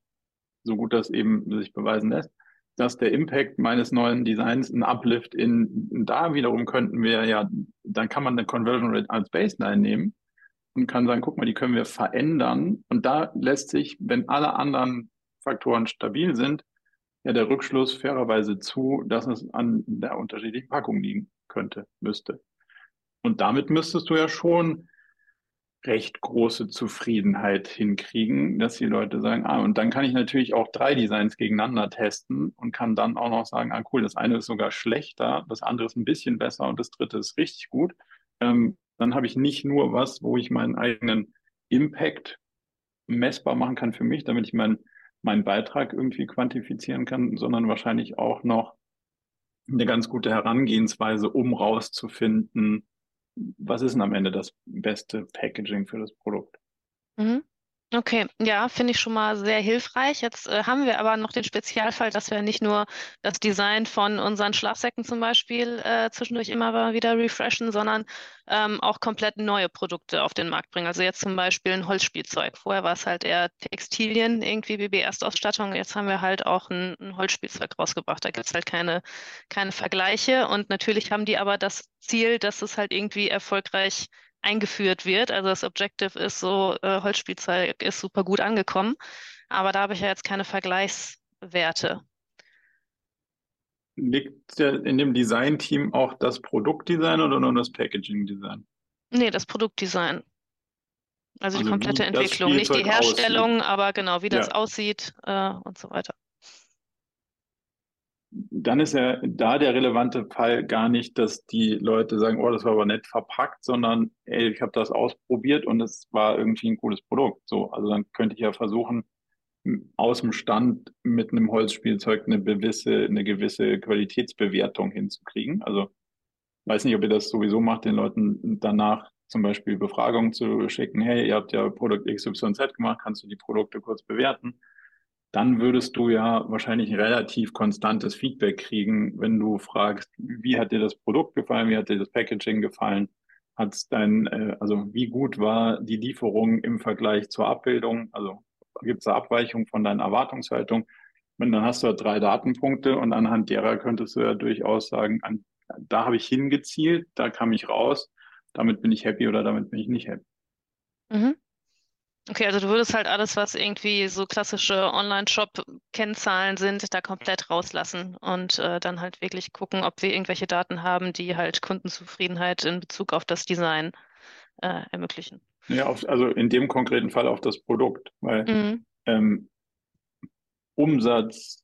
so gut das eben sich beweisen lässt, dass der Impact meines neuen Designs ein Uplift in, da wiederum könnten wir ja, dann kann man eine Conversion Rate als Baseline nehmen und kann sagen, guck mal, die können wir verändern. Und da lässt sich, wenn alle anderen Faktoren stabil sind, ja der Rückschluss fairerweise zu, dass es an der unterschiedlichen Packung liegen könnte, müsste. Und damit müsstest du ja schon recht große Zufriedenheit hinkriegen, dass die Leute sagen, ah, und dann kann ich natürlich auch drei Designs gegeneinander testen und kann dann auch noch sagen, ah, cool, das eine ist sogar schlechter, das andere ist ein bisschen besser und das dritte ist richtig gut. Ähm, dann habe ich nicht nur was, wo ich meinen eigenen Impact messbar machen kann für mich, damit ich meinen meinen Beitrag irgendwie quantifizieren kann, sondern wahrscheinlich auch noch eine ganz gute Herangehensweise, um rauszufinden, was ist denn am Ende das beste Packaging für das Produkt? Mhm. Okay, ja, finde ich schon mal sehr hilfreich. Jetzt äh, haben wir aber noch den Spezialfall, dass wir nicht nur das Design von unseren Schlafsäcken zum Beispiel äh, zwischendurch immer wieder refreshen, sondern ähm, auch komplett neue Produkte auf den Markt bringen. Also jetzt zum Beispiel ein Holzspielzeug. Vorher war es halt eher Textilien, irgendwie BB-Erstausstattung. Jetzt haben wir halt auch ein, ein Holzspielzeug rausgebracht. Da gibt es halt keine, keine Vergleiche. Und natürlich haben die aber das Ziel, dass es halt irgendwie erfolgreich eingeführt wird. Also das Objective ist so, äh, Holzspielzeug ist super gut angekommen, aber da habe ich ja jetzt keine Vergleichswerte. Liegt in dem Design-Team auch das Produktdesign oder nur das Packaging-Design? Nee, das Produktdesign. Also, also die komplette Entwicklung, nicht die Herstellung, aussieht. aber genau, wie das ja. aussieht äh, und so weiter dann ist ja da der relevante Fall gar nicht, dass die Leute sagen, oh, das war aber nett verpackt, sondern ey, ich habe das ausprobiert und es war irgendwie ein cooles Produkt. So, also dann könnte ich ja versuchen, aus dem Stand mit einem Holzspielzeug eine gewisse, eine gewisse Qualitätsbewertung hinzukriegen. Also weiß nicht, ob ihr das sowieso macht, den Leuten danach zum Beispiel Befragungen zu schicken, hey, ihr habt ja Produkt XYZ gemacht, kannst du die Produkte kurz bewerten? Dann würdest du ja wahrscheinlich ein relativ konstantes Feedback kriegen, wenn du fragst, wie hat dir das Produkt gefallen, wie hat dir das Packaging gefallen, hat dein, äh, also wie gut war die Lieferung im Vergleich zur Abbildung, also gibt es eine Abweichung von deiner Erwartungshaltung. Und dann hast du ja drei Datenpunkte und anhand derer könntest du ja durchaus sagen, an, da habe ich hingezielt, da kam ich raus, damit bin ich happy oder damit bin ich nicht happy. Mhm. Okay, also du würdest halt alles, was irgendwie so klassische Online-Shop-Kennzahlen sind, da komplett rauslassen und äh, dann halt wirklich gucken, ob wir irgendwelche Daten haben, die halt Kundenzufriedenheit in Bezug auf das Design äh, ermöglichen. Ja, auf, also in dem konkreten Fall auf das Produkt, weil mhm. ähm, Umsatz,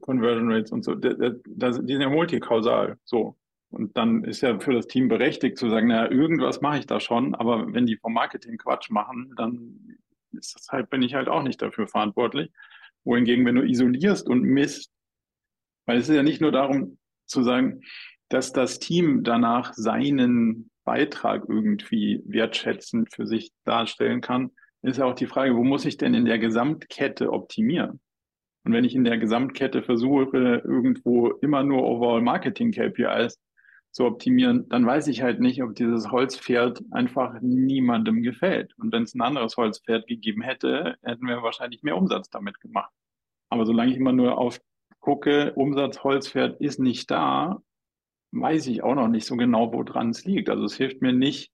Conversion Rates und so, das, das, die sind ja multikausal. So. Und dann ist ja für das Team berechtigt zu sagen, naja, irgendwas mache ich da schon, aber wenn die vom Marketing Quatsch machen, dann ist das halt, bin ich halt auch nicht dafür verantwortlich. Wohingegen, wenn du isolierst und misst, weil es ist ja nicht nur darum zu sagen, dass das Team danach seinen Beitrag irgendwie wertschätzend für sich darstellen kann, ist ja auch die Frage, wo muss ich denn in der Gesamtkette optimieren? Und wenn ich in der Gesamtkette versuche, irgendwo immer nur Overall Marketing KPIs zu optimieren, dann weiß ich halt nicht, ob dieses Holzpferd einfach niemandem gefällt. Und wenn es ein anderes Holzpferd gegeben hätte, hätten wir wahrscheinlich mehr Umsatz damit gemacht. Aber solange ich immer nur auf gucke, Umsatz Holzpferd ist nicht da, weiß ich auch noch nicht so genau, woran es liegt. Also es hilft mir nicht,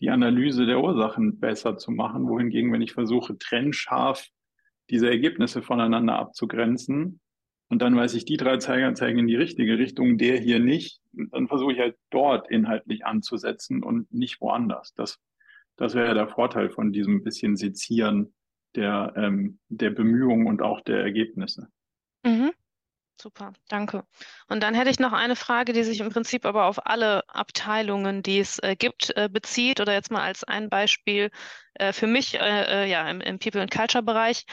die Analyse der Ursachen besser zu machen, wohingegen, wenn ich versuche, trennscharf diese Ergebnisse voneinander abzugrenzen, und dann weiß ich, die drei Zeiger zeigen in die richtige Richtung, der hier nicht. Dann versuche ich halt dort inhaltlich anzusetzen und nicht woanders. Das, das wäre der Vorteil von diesem bisschen Sezieren der, ähm, der Bemühungen und auch der Ergebnisse. Mhm. Super, danke. Und dann hätte ich noch eine Frage, die sich im Prinzip aber auf alle Abteilungen, die es äh, gibt, äh, bezieht. Oder jetzt mal als ein Beispiel äh, für mich äh, äh, ja, im, im People and Culture Bereich.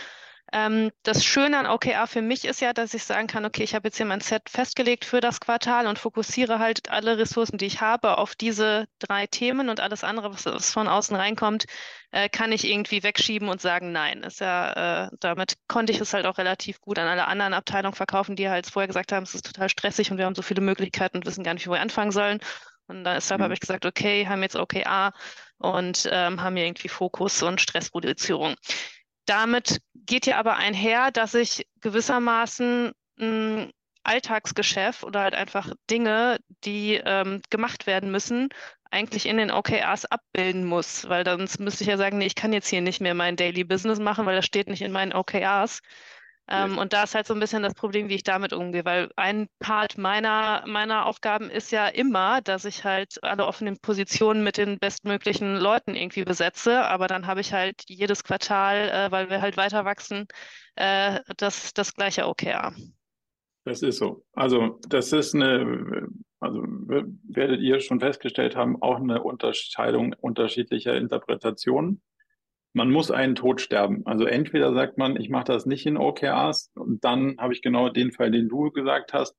Ähm, das Schöne an OKR für mich ist ja, dass ich sagen kann, okay, ich habe jetzt hier mein Set festgelegt für das Quartal und fokussiere halt alle Ressourcen, die ich habe, auf diese drei Themen und alles andere, was, was von außen reinkommt, äh, kann ich irgendwie wegschieben und sagen, nein. Ist ja, äh, damit konnte ich es halt auch relativ gut an alle anderen Abteilungen verkaufen, die halt vorher gesagt haben, es ist total stressig und wir haben so viele Möglichkeiten und wissen gar nicht, wo wir anfangen sollen. Und deshalb mhm. habe ich gesagt, okay, haben jetzt OKR und ähm, haben hier irgendwie Fokus und Stressreduzierung. Damit geht ja aber einher, dass ich gewissermaßen ein Alltagsgeschäft oder halt einfach Dinge, die ähm, gemacht werden müssen, eigentlich in den OKRs abbilden muss, weil sonst müsste ich ja sagen, nee, ich kann jetzt hier nicht mehr mein Daily Business machen, weil das steht nicht in meinen OKRs. Ähm, und da ist halt so ein bisschen das Problem, wie ich damit umgehe, weil ein Part meiner, meiner Aufgaben ist ja immer, dass ich halt alle offenen Positionen mit den bestmöglichen Leuten irgendwie besetze, aber dann habe ich halt jedes Quartal, äh, weil wir halt weiter wachsen, äh, das, das gleiche OKR. Das ist so. Also das ist eine, also werdet ihr schon festgestellt haben, auch eine Unterscheidung unterschiedlicher Interpretationen man muss einen Tod sterben. Also entweder sagt man, ich mache das nicht in OKRs und dann habe ich genau den Fall, den du gesagt hast.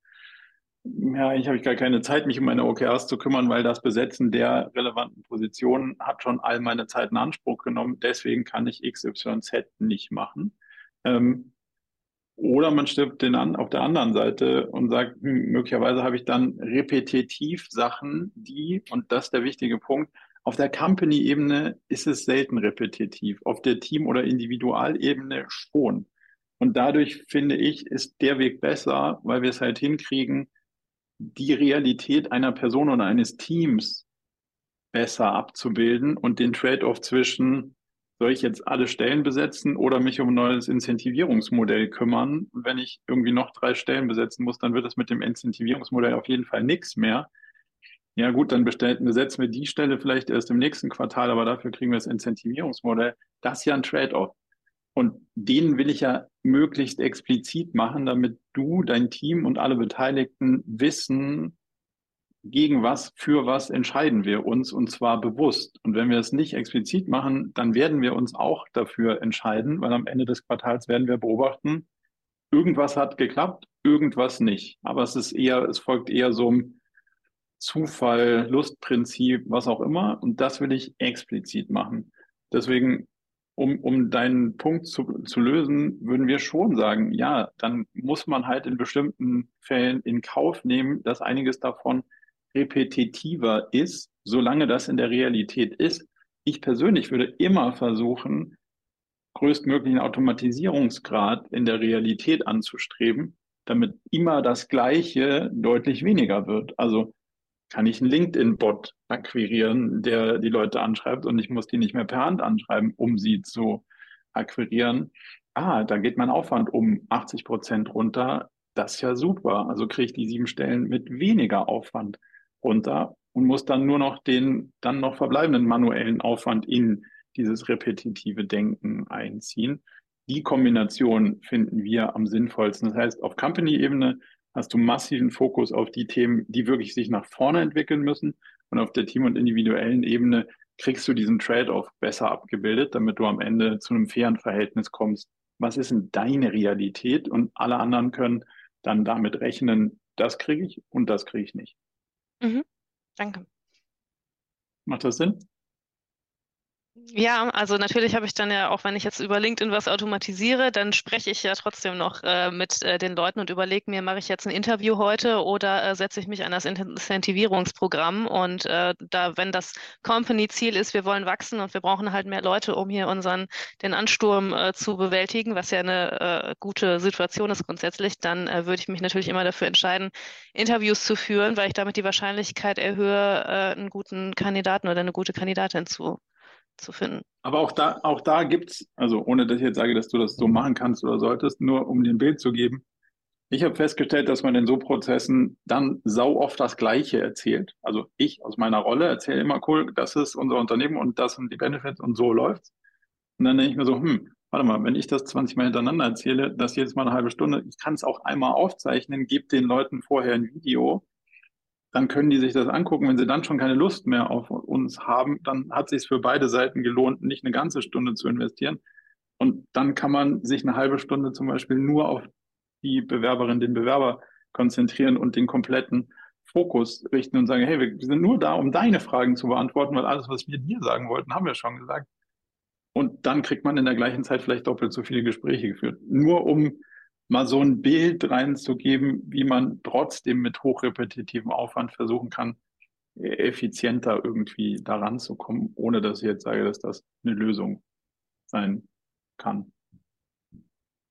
ja, ich habe gar keine Zeit, mich um meine OKRs zu kümmern, weil das Besetzen der relevanten Positionen hat schon all meine Zeit in Anspruch genommen. Deswegen kann ich XYZ nicht machen. Ähm, oder man stirbt den an auf der anderen Seite und sagt, hm, möglicherweise habe ich dann repetitiv Sachen, die, und das ist der wichtige Punkt, auf der Company-Ebene ist es selten repetitiv, auf der Team- oder Individualebene schon. Und dadurch finde ich, ist der Weg besser, weil wir es halt hinkriegen, die Realität einer Person oder eines Teams besser abzubilden und den Trade-off zwischen soll ich jetzt alle Stellen besetzen oder mich um ein neues Incentivierungsmodell kümmern? Wenn ich irgendwie noch drei Stellen besetzen muss, dann wird es mit dem Incentivierungsmodell auf jeden Fall nichts mehr. Ja gut, dann besetzen wir die Stelle vielleicht erst im nächsten Quartal, aber dafür kriegen wir das Incentivierungsmodell. Das ist ja ein Trade-off. Und den will ich ja möglichst explizit machen, damit du, dein Team und alle Beteiligten wissen, gegen was, für was entscheiden wir uns und zwar bewusst. Und wenn wir es nicht explizit machen, dann werden wir uns auch dafür entscheiden, weil am Ende des Quartals werden wir beobachten, irgendwas hat geklappt, irgendwas nicht. Aber es ist eher, es folgt eher so einem Zufall, Lustprinzip, was auch immer. Und das will ich explizit machen. Deswegen um, um deinen Punkt zu, zu lösen, würden wir schon sagen, ja, dann muss man halt in bestimmten Fällen in Kauf nehmen, dass einiges davon repetitiver ist, solange das in der Realität ist. Ich persönlich würde immer versuchen, größtmöglichen Automatisierungsgrad in der Realität anzustreben, damit immer das Gleiche deutlich weniger wird. Also kann ich einen LinkedIn-Bot akquirieren, der die Leute anschreibt und ich muss die nicht mehr per Hand anschreiben, um sie zu akquirieren. Ah, da geht mein Aufwand um 80 Prozent runter. Das ist ja super. Also kriege ich die sieben Stellen mit weniger Aufwand runter und muss dann nur noch den dann noch verbleibenden manuellen Aufwand in dieses repetitive Denken einziehen. Die Kombination finden wir am sinnvollsten. Das heißt, auf Company-Ebene hast du massiven Fokus auf die Themen, die wirklich sich nach vorne entwickeln müssen. Und auf der Team- und individuellen Ebene kriegst du diesen Trade-off besser abgebildet, damit du am Ende zu einem fairen Verhältnis kommst. Was ist denn deine Realität? Und alle anderen können dann damit rechnen, das kriege ich und das kriege ich nicht. Mhm. Danke. Macht das Sinn? Ja, also natürlich habe ich dann ja, auch wenn ich jetzt über LinkedIn was automatisiere, dann spreche ich ja trotzdem noch äh, mit äh, den Leuten und überlege mir, mache ich jetzt ein Interview heute oder äh, setze ich mich an das Incentivierungsprogramm? Und äh, da, wenn das Company-Ziel ist, wir wollen wachsen und wir brauchen halt mehr Leute, um hier unseren, den Ansturm äh, zu bewältigen, was ja eine äh, gute Situation ist grundsätzlich, dann würde ich mich natürlich immer dafür entscheiden, Interviews zu führen, weil ich damit die Wahrscheinlichkeit erhöhe, einen guten Kandidaten oder eine gute Kandidatin zu zu finden. Aber auch da, auch da gibt es, also ohne dass ich jetzt sage, dass du das so machen kannst oder solltest, nur um dir ein Bild zu geben. Ich habe festgestellt, dass man in so Prozessen dann sau oft das Gleiche erzählt. Also ich aus meiner Rolle erzähle immer, cool, das ist unser Unternehmen und das sind die Benefits und so läuft's. Und dann denke ich mir so, hm, warte mal, wenn ich das 20 Mal hintereinander erzähle, das jedes Mal eine halbe Stunde, ich kann es auch einmal aufzeichnen, gebe den Leuten vorher ein Video dann können die sich das angucken. Wenn sie dann schon keine Lust mehr auf uns haben, dann hat sich für beide Seiten gelohnt, nicht eine ganze Stunde zu investieren. Und dann kann man sich eine halbe Stunde zum Beispiel nur auf die Bewerberin, den Bewerber konzentrieren und den kompletten Fokus richten und sagen, hey, wir sind nur da, um deine Fragen zu beantworten, weil alles, was wir dir sagen wollten, haben wir schon gesagt. Und dann kriegt man in der gleichen Zeit vielleicht doppelt so viele Gespräche geführt. Nur um mal so ein Bild reinzugeben, wie man trotzdem mit hochrepetitivem Aufwand versuchen kann, effizienter irgendwie daran zu kommen, ohne dass ich jetzt sage, dass das eine Lösung sein kann.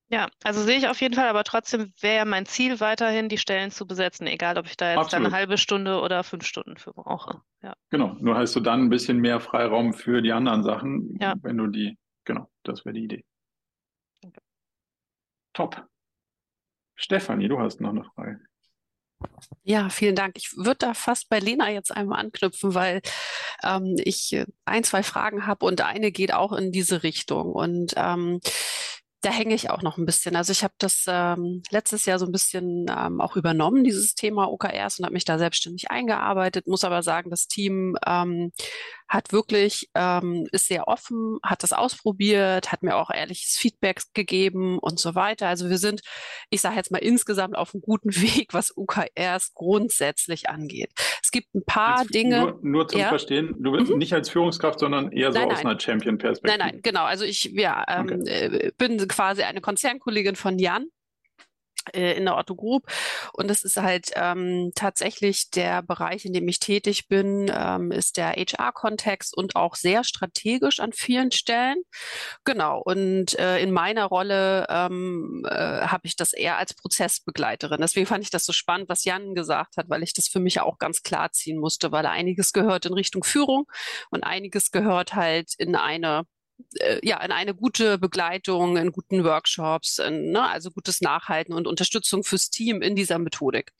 Ja, also sehe ich auf jeden Fall, aber trotzdem wäre mein Ziel weiterhin, die Stellen zu besetzen, egal ob ich da jetzt Absolut. eine halbe Stunde oder fünf Stunden für brauche. Ja. Genau, nur hast du dann ein bisschen mehr Freiraum für die anderen Sachen, ja. wenn du die, genau, das wäre die Idee. Okay. Top. Stefanie, du hast noch eine Frage. Ja, vielen Dank. Ich würde da fast bei Lena jetzt einmal anknüpfen, weil ähm, ich äh, ein, zwei Fragen habe und eine geht auch in diese Richtung. Und ähm, da hänge ich auch noch ein bisschen. Also ich habe das ähm, letztes Jahr so ein bisschen ähm, auch übernommen, dieses Thema OKRs und habe mich da selbstständig eingearbeitet. Muss aber sagen, das Team ähm, hat wirklich, ähm, ist sehr offen, hat das ausprobiert, hat mir auch ehrliches Feedback gegeben und so weiter. Also wir sind, ich sage jetzt mal insgesamt auf einem guten Weg, was OKRs grundsätzlich angeht. Es gibt ein paar als, Dinge. Nur, nur zum ja? Verstehen, du bist Mhm. nicht als Führungskraft, sondern eher so Nein, aus nein. einer Champion-Perspektive. Nein, nein, genau. Also ich ja, ähm, äh, bin quasi eine Konzernkollegin von Jan äh, in der Otto Group. Und das ist halt ähm, tatsächlich der Bereich, in dem ich tätig bin, ähm, ist der HR-Kontext und auch sehr strategisch an vielen Stellen. Genau. Und äh, in meiner Rolle ähm, äh, habe ich das eher als Prozessbegleiterin. Deswegen fand ich das so spannend, was Jan gesagt hat, weil ich das für mich auch ganz klar ziehen musste, weil einiges gehört in Richtung Führung und einiges gehört halt in eine äh, ja, in eine gute Begleitung, in guten Workshops, in, ne, also gutes Nachhalten und Unterstützung fürs Team in dieser Methodik.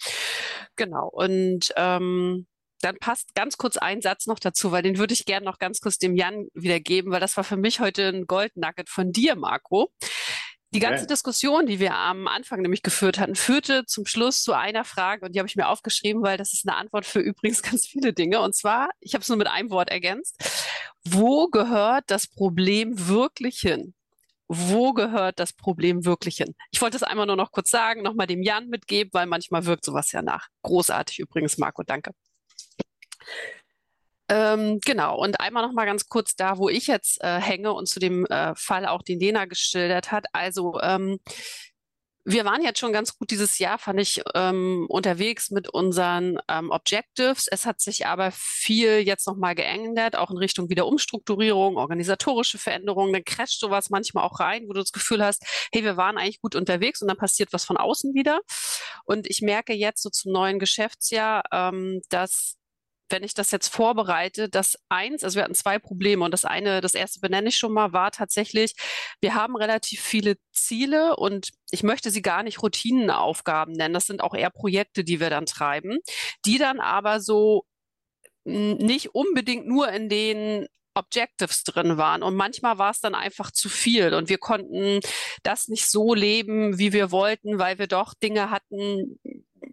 Genau. Und ähm, dann passt ganz kurz ein Satz noch dazu, weil den würde ich gerne noch ganz kurz dem Jan wiedergeben, weil das war für mich heute ein Goldnugget von dir, Marco. Die ganze Okay. Diskussion, die wir am Anfang nämlich geführt hatten, führte zum Schluss zu einer Frage und die habe ich mir aufgeschrieben, weil das ist eine Antwort für übrigens ganz viele Dinge. Und zwar, ich habe es nur mit einem Wort ergänzt. Wo gehört das Problem wirklich hin? Wo gehört das Problem wirklich hin? Ich wollte es einmal nur noch kurz sagen, nochmal dem Jan mitgeben, weil manchmal wirkt sowas ja nach. Großartig übrigens, Marco, danke. Ähm, genau, und einmal noch mal ganz kurz da, wo ich jetzt äh, hänge und zu dem äh, Fall auch, den Lena geschildert hat. Also ähm, wir waren jetzt schon ganz gut dieses Jahr, fand ich, ähm, unterwegs mit unseren ähm, Objectives. Es hat sich aber viel jetzt noch mal geändert, auch in Richtung wieder Umstrukturierung, organisatorische Veränderungen. Dann crasht sowas manchmal auch rein, wo du das Gefühl hast, hey, wir waren eigentlich gut unterwegs und dann passiert was von außen wieder. Und ich merke jetzt so zum neuen Geschäftsjahr, ähm, dass wenn ich das jetzt vorbereite, das eins, also wir hatten zwei Probleme und das eine, das erste benenne ich schon mal, war tatsächlich, wir haben relativ viele Ziele und ich möchte sie gar nicht Routinenaufgaben nennen. Das sind auch eher Projekte, die wir dann treiben, die dann aber so nicht unbedingt nur in den Objectives drin waren. Und manchmal war es dann einfach zu viel und wir konnten das nicht so leben, wie wir wollten, weil wir doch Dinge hatten,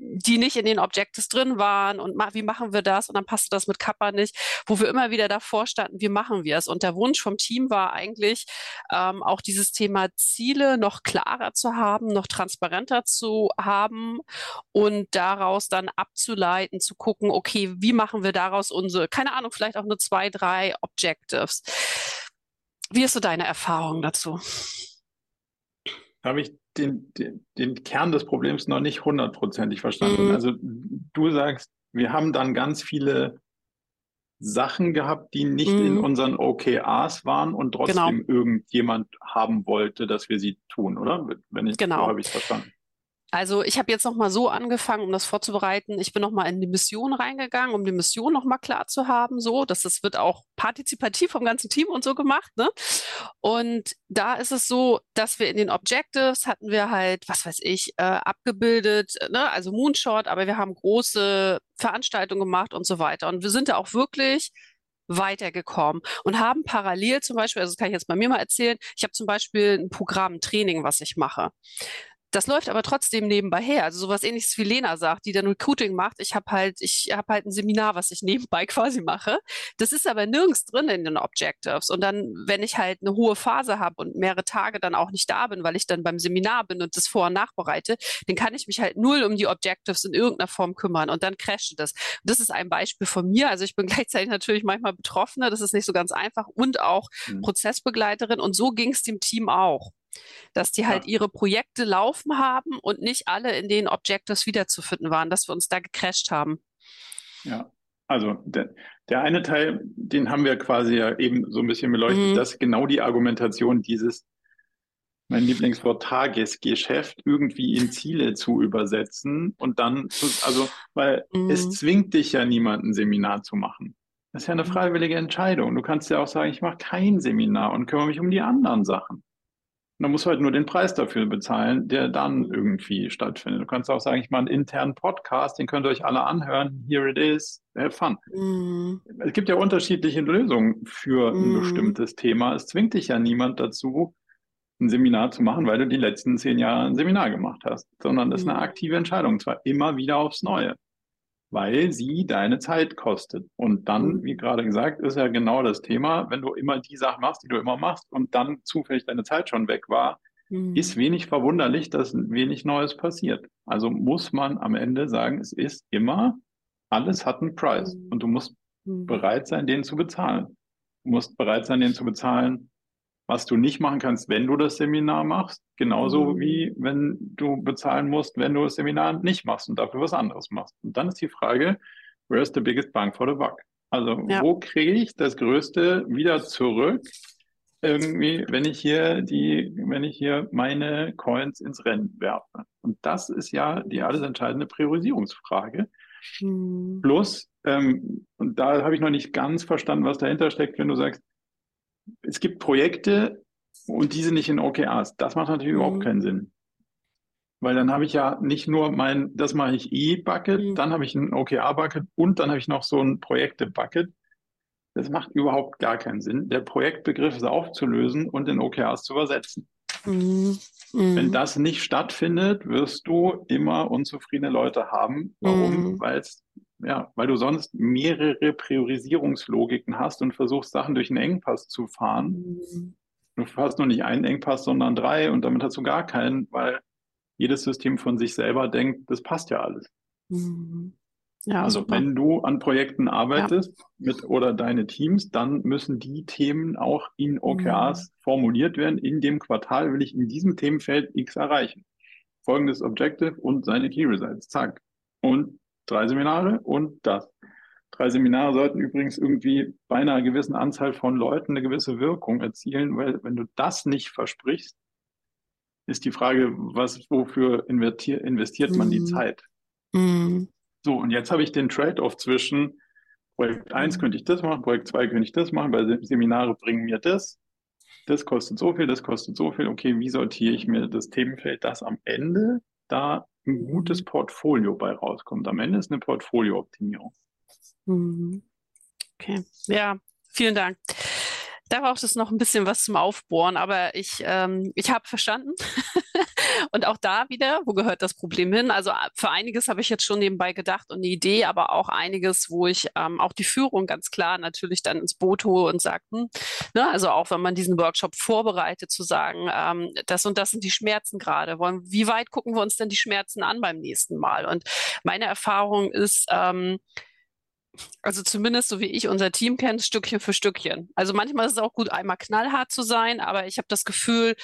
die nicht in den Objectives drin waren und ma wie machen wir das? Und dann passte das mit Kappa nicht, wo wir immer wieder davor standen, wie machen wir es? Und der Wunsch vom Team war eigentlich, ähm, auch dieses Thema Ziele noch klarer zu haben, noch transparenter zu haben und daraus dann abzuleiten, zu gucken, okay, wie machen wir daraus unsere, keine Ahnung, vielleicht auch nur zwei, drei Objectives. Wie ist so deine Erfahrung dazu? Da habe ich den, den, den Kern des Problems noch nicht hundertprozentig verstanden. Mhm. Also du sagst, wir haben dann ganz viele Sachen gehabt, die nicht in Mhm. unseren OKRs waren und trotzdem Genau. irgendjemand haben wollte, dass wir sie tun, oder? Wenn ich, Genau. so habe ich es verstanden. Also ich habe jetzt noch mal so angefangen, um das vorzubereiten. Ich bin noch mal in die Mission reingegangen, um die Mission noch mal klar zu haben, so, dass das wird auch partizipativ vom ganzen Team und so gemacht, ne? Und da ist es so, dass wir in den Objectives hatten wir halt, was weiß ich, äh, abgebildet, ne? Also Moonshot, aber wir haben große Veranstaltungen gemacht und so weiter. Und wir sind da auch wirklich weitergekommen und haben parallel zum Beispiel, also das kann ich jetzt bei mir mal erzählen, ich habe zum Beispiel ein Programm, ein Training, was ich mache. Das läuft aber trotzdem nebenbei her. Also sowas ähnliches wie Lena sagt, die dann Recruiting macht. Ich habe halt, ich habe halt ein Seminar, was ich nebenbei quasi mache. Das ist aber nirgends drin in den Objectives. Und dann, wenn ich halt eine hohe Phase habe und mehrere Tage dann auch nicht da bin, weil ich dann beim Seminar bin und das vor- und nachbereite, dann kann ich mich halt null um die Objectives in irgendeiner Form kümmern und dann crasht das. Und das ist ein Beispiel von mir. Also ich bin gleichzeitig natürlich manchmal Betroffene. Das ist nicht so ganz einfach und auch Mhm. Prozessbegleiterin. Und so ging es dem Team auch dass die halt Ja. ihre Projekte laufen haben und nicht alle in den Objectives wiederzufinden waren, dass wir uns da gecrashed haben. Ja, also der, der eine Teil, den haben wir quasi ja eben so ein bisschen beleuchtet, Mhm. das ist genau die Argumentation dieses, mein Lieblingswort Tagesgeschäft, irgendwie in Ziele zu übersetzen und dann, zu, also, weil es Mhm. zwingt dich ja niemand, ein Seminar zu machen. Das ist ja eine Mhm. freiwillige Entscheidung. Du kannst ja auch sagen, ich mache kein Seminar und kümmere mich um die anderen Sachen. Musst du halt nur den Preis dafür bezahlen, der dann irgendwie stattfindet. Du kannst auch sagen, ich mache einen internen Podcast, den könnt ihr euch alle anhören. Here it is. Have fun. Mhm. Es gibt ja unterschiedliche Lösungen für ein Mhm. bestimmtes Thema. Es zwingt dich ja niemand dazu, ein Seminar zu machen, weil du die letzten zehn Jahre ein Seminar gemacht hast, sondern das ist eine Mhm. aktive Entscheidung, und zwar immer wieder aufs Neue, weil sie deine Zeit kostet. Und dann, Mhm. wie gerade gesagt, ist ja genau das Thema, wenn du immer die Sachen machst, die du immer machst und dann zufällig deine Zeit schon weg war, Mhm. ist wenig verwunderlich, dass wenig Neues passiert. Also muss man am Ende sagen, es ist immer, alles hat einen Preis Mhm. und du musst Mhm. bereit sein, den zu bezahlen. Du musst bereit sein, den zu bezahlen, was du nicht machen kannst, wenn du das Seminar machst, genauso Mhm. wie wenn du bezahlen musst, wenn du das Seminar nicht machst und dafür was anderes machst. Und dann ist die Frage, where's the biggest bang for the buck? Also Ja. wo kriege ich das Größte wieder zurück, irgendwie, wenn ich hier die, wenn ich hier meine Coins ins Rennen werfe? Und das ist ja die alles entscheidende Priorisierungsfrage. Mhm. Plus, ähm, und da habe ich noch nicht ganz verstanden, was dahinter steckt, wenn du sagst, es gibt Projekte und die sind nicht in OKRs. Das macht natürlich Mhm. überhaupt keinen Sinn. Weil dann habe ich ja nicht nur mein, das mache ich E-Bucket, Mhm. dann habe ich ein OKR-Bucket und dann habe ich noch so ein Projekte-Bucket. Das macht überhaupt gar keinen Sinn. Der Projektbegriff ist aufzulösen und in OKRs zu übersetzen. Mhm. Wenn Mhm. das nicht stattfindet, wirst du immer unzufriedene Leute haben. Warum? Mhm. Weil es, ja, weil du sonst mehrere Priorisierungslogiken hast und versuchst, Sachen durch einen Engpass zu fahren. Mhm. Du hast nur nicht einen Engpass, sondern drei und damit hast du gar keinen, weil jedes System von sich selber denkt, das passt ja alles. Mhm. Ja, Also super. wenn du an Projekten arbeitest mit oder deine Teams, dann müssen die Themen auch in OKRs formuliert werden. In dem Quartal will ich in diesem Themenfeld X erreichen. Folgendes Objective und seine Key Results. Zack. Und drei Seminare und das. Drei Seminare sollten übrigens irgendwie bei einer gewissen Anzahl von Leuten eine gewisse Wirkung erzielen, weil wenn du das nicht versprichst, ist die Frage, was, wofür investiert, man die Mhm. Zeit? Mhm. So, und jetzt habe ich den Trade-off zwischen Projekt 1 Mhm. könnte ich das machen, Projekt 2 könnte ich das machen, weil Se- Seminare bringen mir das. Das kostet so viel, das kostet so viel. Okay, wie sortiere ich mir das Themenfeld, dass am Ende da ein Mhm. gutes Portfolio bei rauskommt? Am Ende ist eine Portfoliooptimierung. Mhm. Okay, ja, vielen Dank. Da braucht es noch ein bisschen was zum Aufbohren, aber ich, ähm, ich habe verstanden. Und auch da wieder, wo gehört das Problem hin? Also äh, für einiges habe ich jetzt schon nebenbei gedacht und eine Idee, aber auch einiges, wo ich ähm, auch die Führung ganz klar natürlich dann ins Boot hole und sage, hm, ne, also auch wenn man diesen Workshop vorbereitet, zu sagen, ähm, das und das sind die Schmerzen gerade. Wie weit gucken wir uns denn die Schmerzen an beim nächsten Mal? Und meine Erfahrung ist, ähm, also zumindest so wie ich unser Team kenne, Stückchen für Stückchen. Also manchmal ist es auch gut, einmal knallhart zu sein, aber ich habe das Gefühl,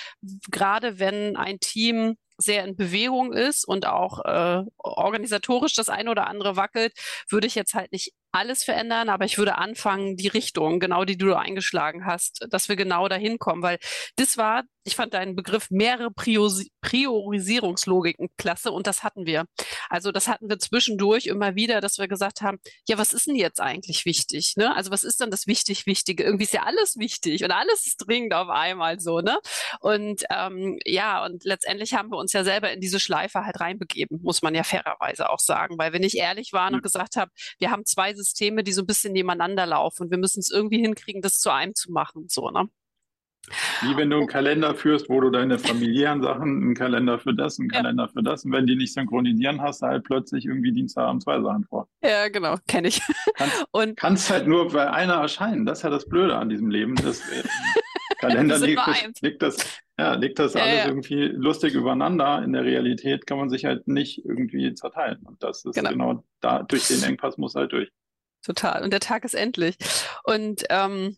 gerade wenn ein Team sehr in Bewegung ist und auch äh, organisatorisch das eine oder andere wackelt, würde ich jetzt halt nicht alles verändern, aber ich würde anfangen, die Richtung, genau die du eingeschlagen hast, dass wir genau dahin kommen, weil das war, ich fand deinen Begriff mehrere Priori Priorisierungslogiken klasse und das hatten wir. Also das hatten wir zwischendurch immer wieder, dass wir gesagt haben, ja, was ist denn jetzt eigentlich wichtig? Ne? Also was ist denn das wichtig Wichtige? Irgendwie ist ja alles wichtig und alles ist dringend auf einmal so, ne? Und ähm, ja, und letztendlich haben wir uns ja selber in diese Schleife halt reinbegeben, muss man ja fairerweise auch sagen, weil wenn ich ehrlich waren und gesagt habe, wir haben zwei Systeme, die so ein bisschen nebeneinander laufen und wir müssen es irgendwie hinkriegen, das zu einem zu machen, so, ne? Wie wenn du einen Kalender führst, wo du deine familiären Sachen, einen Kalender für das, einen Ja. Kalender für das, und wenn die nicht synchronisieren, hast du halt plötzlich irgendwie Dienstagabend zwei Sachen vor. Ja, genau, kenne ich. Kannst, Und kannst halt nur bei einer erscheinen. Das ist ja das Blöde an diesem Leben. Das äh, Kalender liegt das, liegt das, ja, liegt das Ja, alles ja. irgendwie lustig übereinander. In der Realität kann man sich halt nicht irgendwie zerteilen. Und das ist Genau. genau, da, durch den Engpass muss halt durch. Total. Und der Tag ist endlich. Und ähm,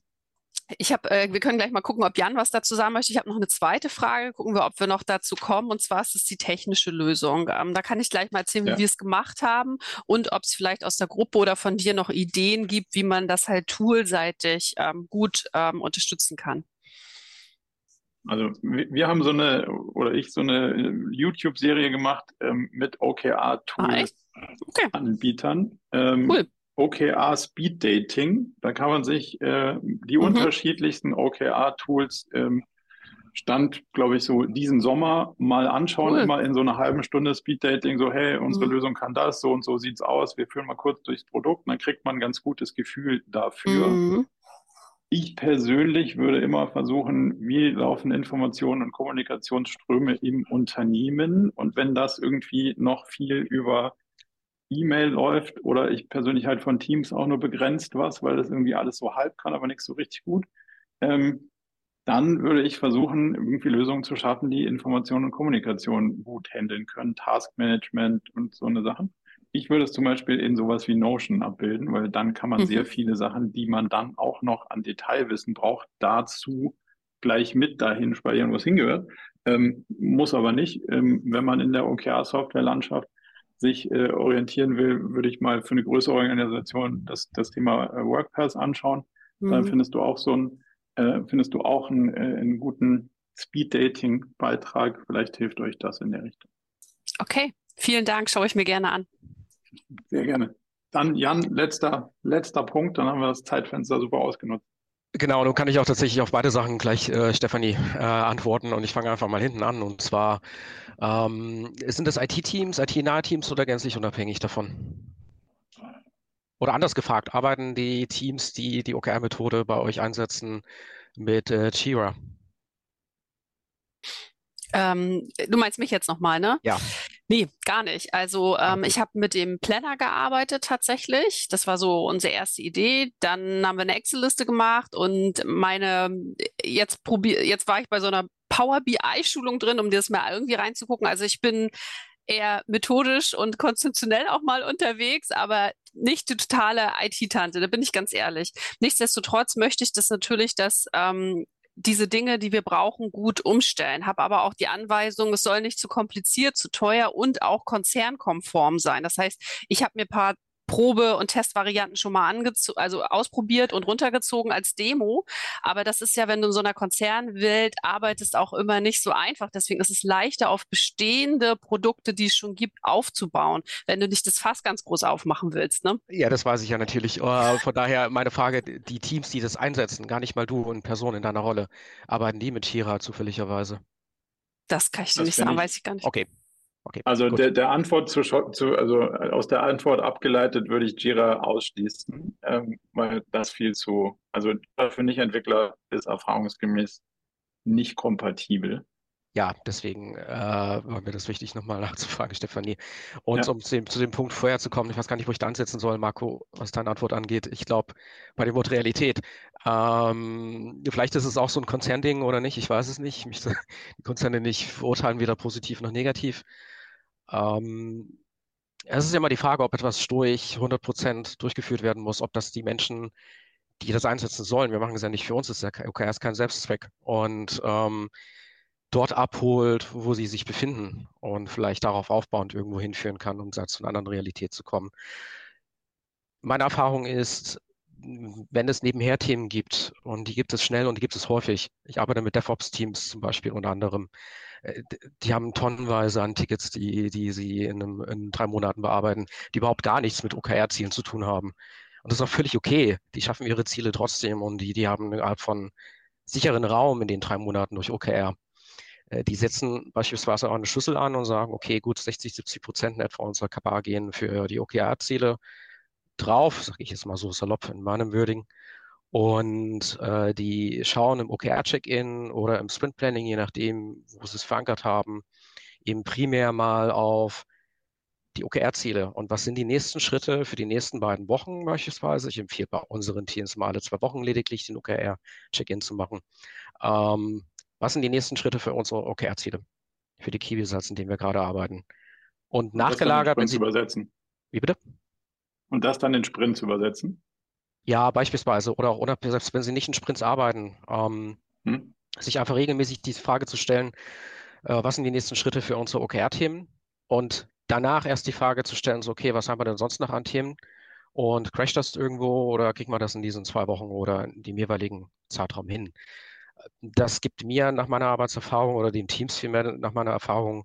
ich habe, äh, wir können gleich mal gucken, ob Jan was dazu sagen möchte. Ich habe noch eine zweite Frage. Gucken wir, ob wir noch dazu kommen. Und zwar ist es die technische Lösung. Ähm, da kann ich gleich mal erzählen, wie Ja. wir es gemacht haben und ob es vielleicht aus der Gruppe oder von dir noch Ideen gibt, wie man das halt toolseitig ähm, gut ähm, unterstützen kann. Also wir, haben so eine, oder ich so eine äh, YouTube-Serie gemacht ähm, mit Ah, echt? Okay. Ähm, Cool. OKR Speed Dating. Da kann man sich äh, die Mhm. unterschiedlichsten OKR-Tools ähm, Stand, glaube ich, so diesen Sommer mal anschauen, Cool. immer in so einer halben Stunde Speed Dating, so, hey, unsere Mhm. Lösung kann das, so und so sieht's aus. Wir führen mal kurz durchs Produkt, dann kriegt man ein ganz gutes Gefühl dafür. Mhm. Ich persönlich würde immer versuchen, wie laufen Informationen und Kommunikationsströme im Unternehmen und wenn das irgendwie noch viel über E-Mail läuft oder ich persönlich halt von Teams auch nur begrenzt was, weil das irgendwie alles so halb kann, aber nichts so richtig gut, ähm, dann würde ich versuchen, irgendwie Lösungen zu schaffen, die Information und Kommunikation gut handeln können, Taskmanagement und so eine Sachen. Ich würde es zum Beispiel in sowas wie Notion abbilden, weil dann kann man mhm. sehr viele Sachen, die man dann auch noch an Detailwissen braucht, dazu gleich mit dahin speichern, wo es hingehört. Ähm, muss aber nicht. Ähm, wenn man in der OKR-Software-Landschaft sich äh, orientieren will, würde ich mal für eine größere Organisation das, das Thema äh, WorkPass anschauen. Mhm. Dann findest du auch so ein äh, findest du auch einen, äh, einen guten Speed-Dating-Beitrag. Vielleicht hilft euch das in der Richtung. Okay, vielen Dank, schaue ich mir gerne an. Sehr gerne. Dann Jan, letzter, letzter Punkt, dann haben wir das Zeitfenster super ausgenutzt. Genau, nun kann ich auch tatsächlich auf beide Sachen gleich, äh, Stefanie, äh, antworten und ich fange einfach mal hinten an. Und zwar, ähm, sind es IT-Teams, IT-nahe Teams oder gänzlich unabhängig davon? Oder anders gefragt, arbeiten die Teams, die die OKR-Methode bei euch einsetzen, mit äh, Jira? Ähm, du meinst mich jetzt nochmal, ne? Ja. Nee, gar nicht. Also ähm, ich habe mit dem Planner gearbeitet tatsächlich. Das war so unsere erste Idee. Dann haben wir eine Excel-Liste gemacht und meine, jetzt probier, jetzt war ich bei so einer Power BI-Schulung drin, um das mal irgendwie reinzugucken. Also ich bin eher methodisch und konzeptionell auch mal unterwegs, aber nicht die totale IT-Tante, da bin ich ganz ehrlich. Nichtsdestotrotz möchte ich das natürlich, dass ähm, diese Dinge, die wir brauchen, gut umstellen. Habe aber auch die Anweisung, es soll nicht zu kompliziert, zu teuer und auch konzernkonform sein. Das heißt, ich habe mir ein paar Probe- und Testvarianten schon mal also ausprobiert und runtergezogen als Demo. Aber das ist ja, wenn du in so einer Konzernwelt arbeitest, auch immer nicht so einfach. Deswegen ist es leichter, auf bestehende Produkte, die es schon gibt, aufzubauen, wenn du nicht das Fass ganz groß aufmachen willst. Ne? Ja, das weiß ich ja natürlich. Uh, von daher meine Frage, die Teams, die das einsetzen, gar nicht mal du und Person in deiner Rolle, arbeiten die mit Jira zufälligerweise? Das kann ich dir nicht sagen, ich, weiß ich gar nicht. Okay, Okay, also der, der Antwort zu, zu, also aus der Antwort abgeleitet würde ich Jira ausschließen, ähm, weil das viel zu, also für Nicht-Entwickler ist erfahrungsgemäß nicht kompatibel. Ja, deswegen äh, war mir das wichtig, nochmal nachzufragen, Stefanie. Und ja. um zu dem, zu dem Punkt vorher zu kommen, ich weiß gar nicht, wo ich da ansetzen soll, Marco, was deine Antwort angeht. Ich glaube, bei dem Wort Realität, ähm, vielleicht ist es auch so ein Konzernding oder nicht, ich weiß es nicht. Ich möchte die Konzerne nicht verurteilen, weder positiv noch negativ. Ähm, es ist ja immer die Frage, ob etwas stoisch 100% durchgeführt werden muss, ob das die Menschen, die das einsetzen sollen, wir machen es ja nicht für uns, ist ja okay, ist kein Selbstzweck und ähm, dort abholt, wo sie sich befinden und vielleicht darauf aufbauend irgendwo hinführen kann, um zu einer anderen Realität zu kommen. Meine Erfahrung ist, wenn es nebenher Themen gibt, und die gibt es schnell und die gibt es häufig. Ich arbeite mit DevOps-Teams zum Beispiel unter anderem. Äh, die haben tonnenweise an Tickets, die, die sie in, einem, in drei Monaten bearbeiten, die überhaupt gar nichts mit OKR-Zielen zu tun haben. Und das ist auch völlig okay. Die schaffen ihre Ziele trotzdem und die, die haben eine Art von sicheren Raum in den drei Monaten durch OKR. Äh, die setzen beispielsweise auch eine Schlüssel an und sagen, okay, gut, 60, 70 Prozent etwa unserer KPA gehen für die OKR-Ziele drauf, sage ich jetzt mal so salopp in meinem Würdigen. Und äh, die schauen im OKR-Check-In oder im Sprint-Planning, je nachdem, wo sie es verankert haben, eben primär mal auf die OKR-Ziele und was sind die nächsten Schritte für die nächsten beiden Wochen beispielsweise. Ich empfehle bei unseren Teams mal alle zwei Wochen lediglich den OKR-Check-In zu machen. Ähm, was sind die nächsten Schritte für unsere OKR-Ziele, für die Key-Results, in denen wir gerade arbeiten? Und, und nachgelagert, wenn Sie... Übersetzen. Wie bitte? Und das dann in Sprints übersetzen? Ja, beispielsweise. Oder auch oder selbst wenn Sie nicht in Sprints arbeiten, ähm, hm? sich einfach regelmäßig die Frage zu stellen, äh, was sind die nächsten Schritte für unsere OKR-Themen? Und danach erst die Frage zu stellen, so, okay, was haben wir denn sonst noch an Themen? Und crasht das irgendwo oder kriegen wir das in diesen zwei Wochen oder in dem jeweiligen Zeitraum hin? Das gibt mir nach meiner Arbeitserfahrung oder den Teams vielmehr nach meiner Erfahrung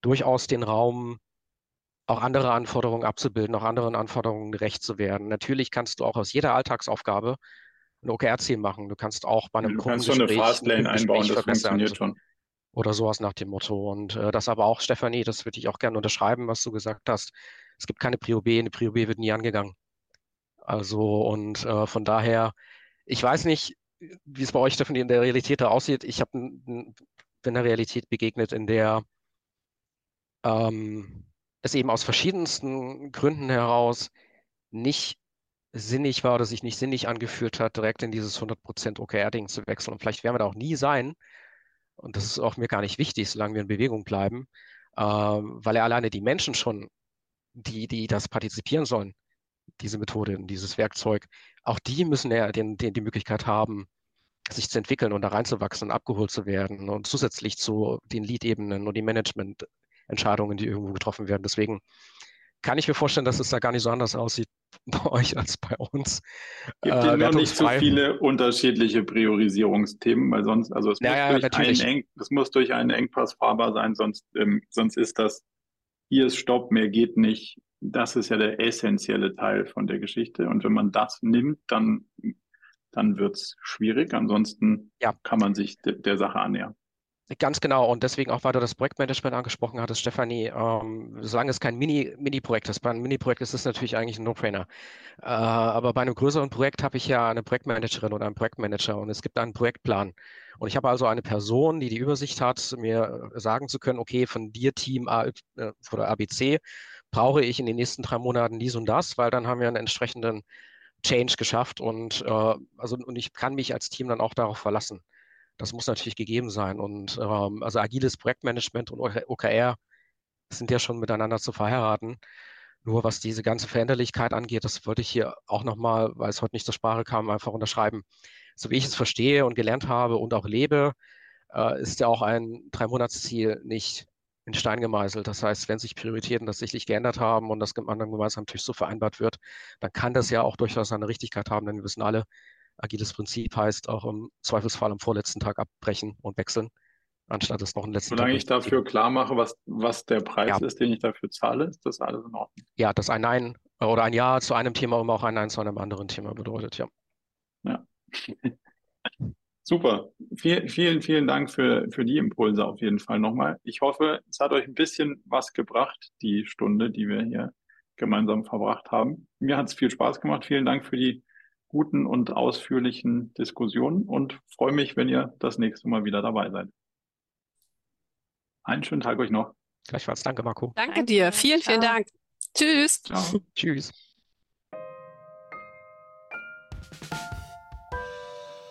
durchaus den Raum, auch andere Anforderungen abzubilden, auch anderen Anforderungen gerecht zu werden. Natürlich kannst du auch aus jeder Alltagsaufgabe ein OKR-Ziel machen. Du kannst auch bei einem Du kannst schon eine Fastlane einbauen, das funktioniert schon. Oder sowas nach dem Motto. Und äh, das aber auch, Stefanie, das würde ich auch gerne unterschreiben, was du gesagt hast. Es gibt keine Prio B, eine Prio B wird nie angegangen. Also und äh, von daher, ich weiß nicht, wie es bei euch, Stephanie, in der Realität da aussieht. Ich habe bin einer Realität begegnet, in der ähm, es eben aus verschiedensten Gründen heraus nicht sinnig war oder sich nicht sinnig angefühlt hat, direkt in dieses 100% OKR-Ding zu wechseln. Und vielleicht werden wir da auch nie sein. Und das ist auch mir gar nicht wichtig, solange wir in Bewegung bleiben, äh, weil ja alleine die Menschen schon, die, die das partizipieren sollen, diese Methode, dieses Werkzeug, auch die müssen ja den, den, die Möglichkeit haben, sich zu entwickeln und da reinzuwachsen und abgeholt zu werden und zusätzlich zu den Lead-Ebenen und den Management-Entscheidungen, die irgendwo getroffen werden. Deswegen kann ich mir vorstellen, dass es da gar nicht so anders aussieht bei euch als bei uns. Gibt äh, noch nicht so viele unterschiedliche Priorisierungsthemen, weil sonst, also es, naja, muss, durch einen Eng, es muss durch einen Engpass fahrbar sein, sonst, ähm, sonst ist das, hier ist Stopp, mehr geht nicht. Das ist ja der essentielle Teil von der Geschichte. Und wenn man das nimmt, dann, dann wird es schwierig. Ansonsten ja. kann man sich de der Sache annähern. Ganz genau. Und deswegen auch, weil du das Projektmanagement angesprochen hattest, Stefanie, ähm, solange es kein Mini-Projekt ist, bei einem Mini-Projekt ist es natürlich eigentlich ein No-Brainer. Äh, aber bei einem größeren Projekt habe ich ja eine Projektmanagerin oder einen Projektmanager und es gibt einen Projektplan. Und ich habe also eine Person, die die Übersicht hat, mir sagen zu können, okay, von dir Team A äh, oder ABC brauche ich in den nächsten drei Monaten dies und das, weil dann haben wir einen entsprechenden Change geschafft und, äh, also, und ich kann mich als Team dann auch darauf verlassen. Das muss natürlich gegeben sein. Und ähm, also agiles Projektmanagement und OKR sind ja schon miteinander zu verheiraten. Nur was diese ganze Veränderlichkeit angeht, das wollte ich hier auch nochmal, weil es heute nicht zur Sprache kam, einfach unterschreiben. So wie ich es verstehe und gelernt habe und auch lebe, äh, ist ja auch ein Drei-Monats-Ziel nicht in Stein gemeißelt. Das heißt, wenn sich Prioritäten tatsächlich geändert haben und das gemeinsam natürlich so vereinbart wird, dann kann das ja auch durchaus eine Richtigkeit haben, denn wir wissen alle, agiles Prinzip heißt auch im Zweifelsfall am vorletzten Tag abbrechen und wechseln, anstatt es noch einen letzten Solange Tag. ich dafür klar mache, was, was der Preis ja. ist, den ich dafür zahle, ist das alles in Ordnung. Ja, dass ein Nein oder ein Ja zu einem Thema immer auch ein Nein zu einem anderen Thema bedeutet, ja. Ja. Super. Viel, vielen, vielen Dank für, für die Impulse auf jeden Fall nochmal. Ich hoffe, es hat euch ein bisschen was gebracht, die Stunde, die wir hier gemeinsam verbracht haben. Mir hat es viel Spaß gemacht. Vielen Dank für die guten und ausführlichen Diskussionen und freue mich, wenn ihr das nächste Mal wieder dabei seid. Einen schönen Tag euch noch. Gleichfalls. Danke, Marco. Danke, Danke dir. Vielen, vielen Ciao. Dank. Tschüss. Ciao. Tschüss.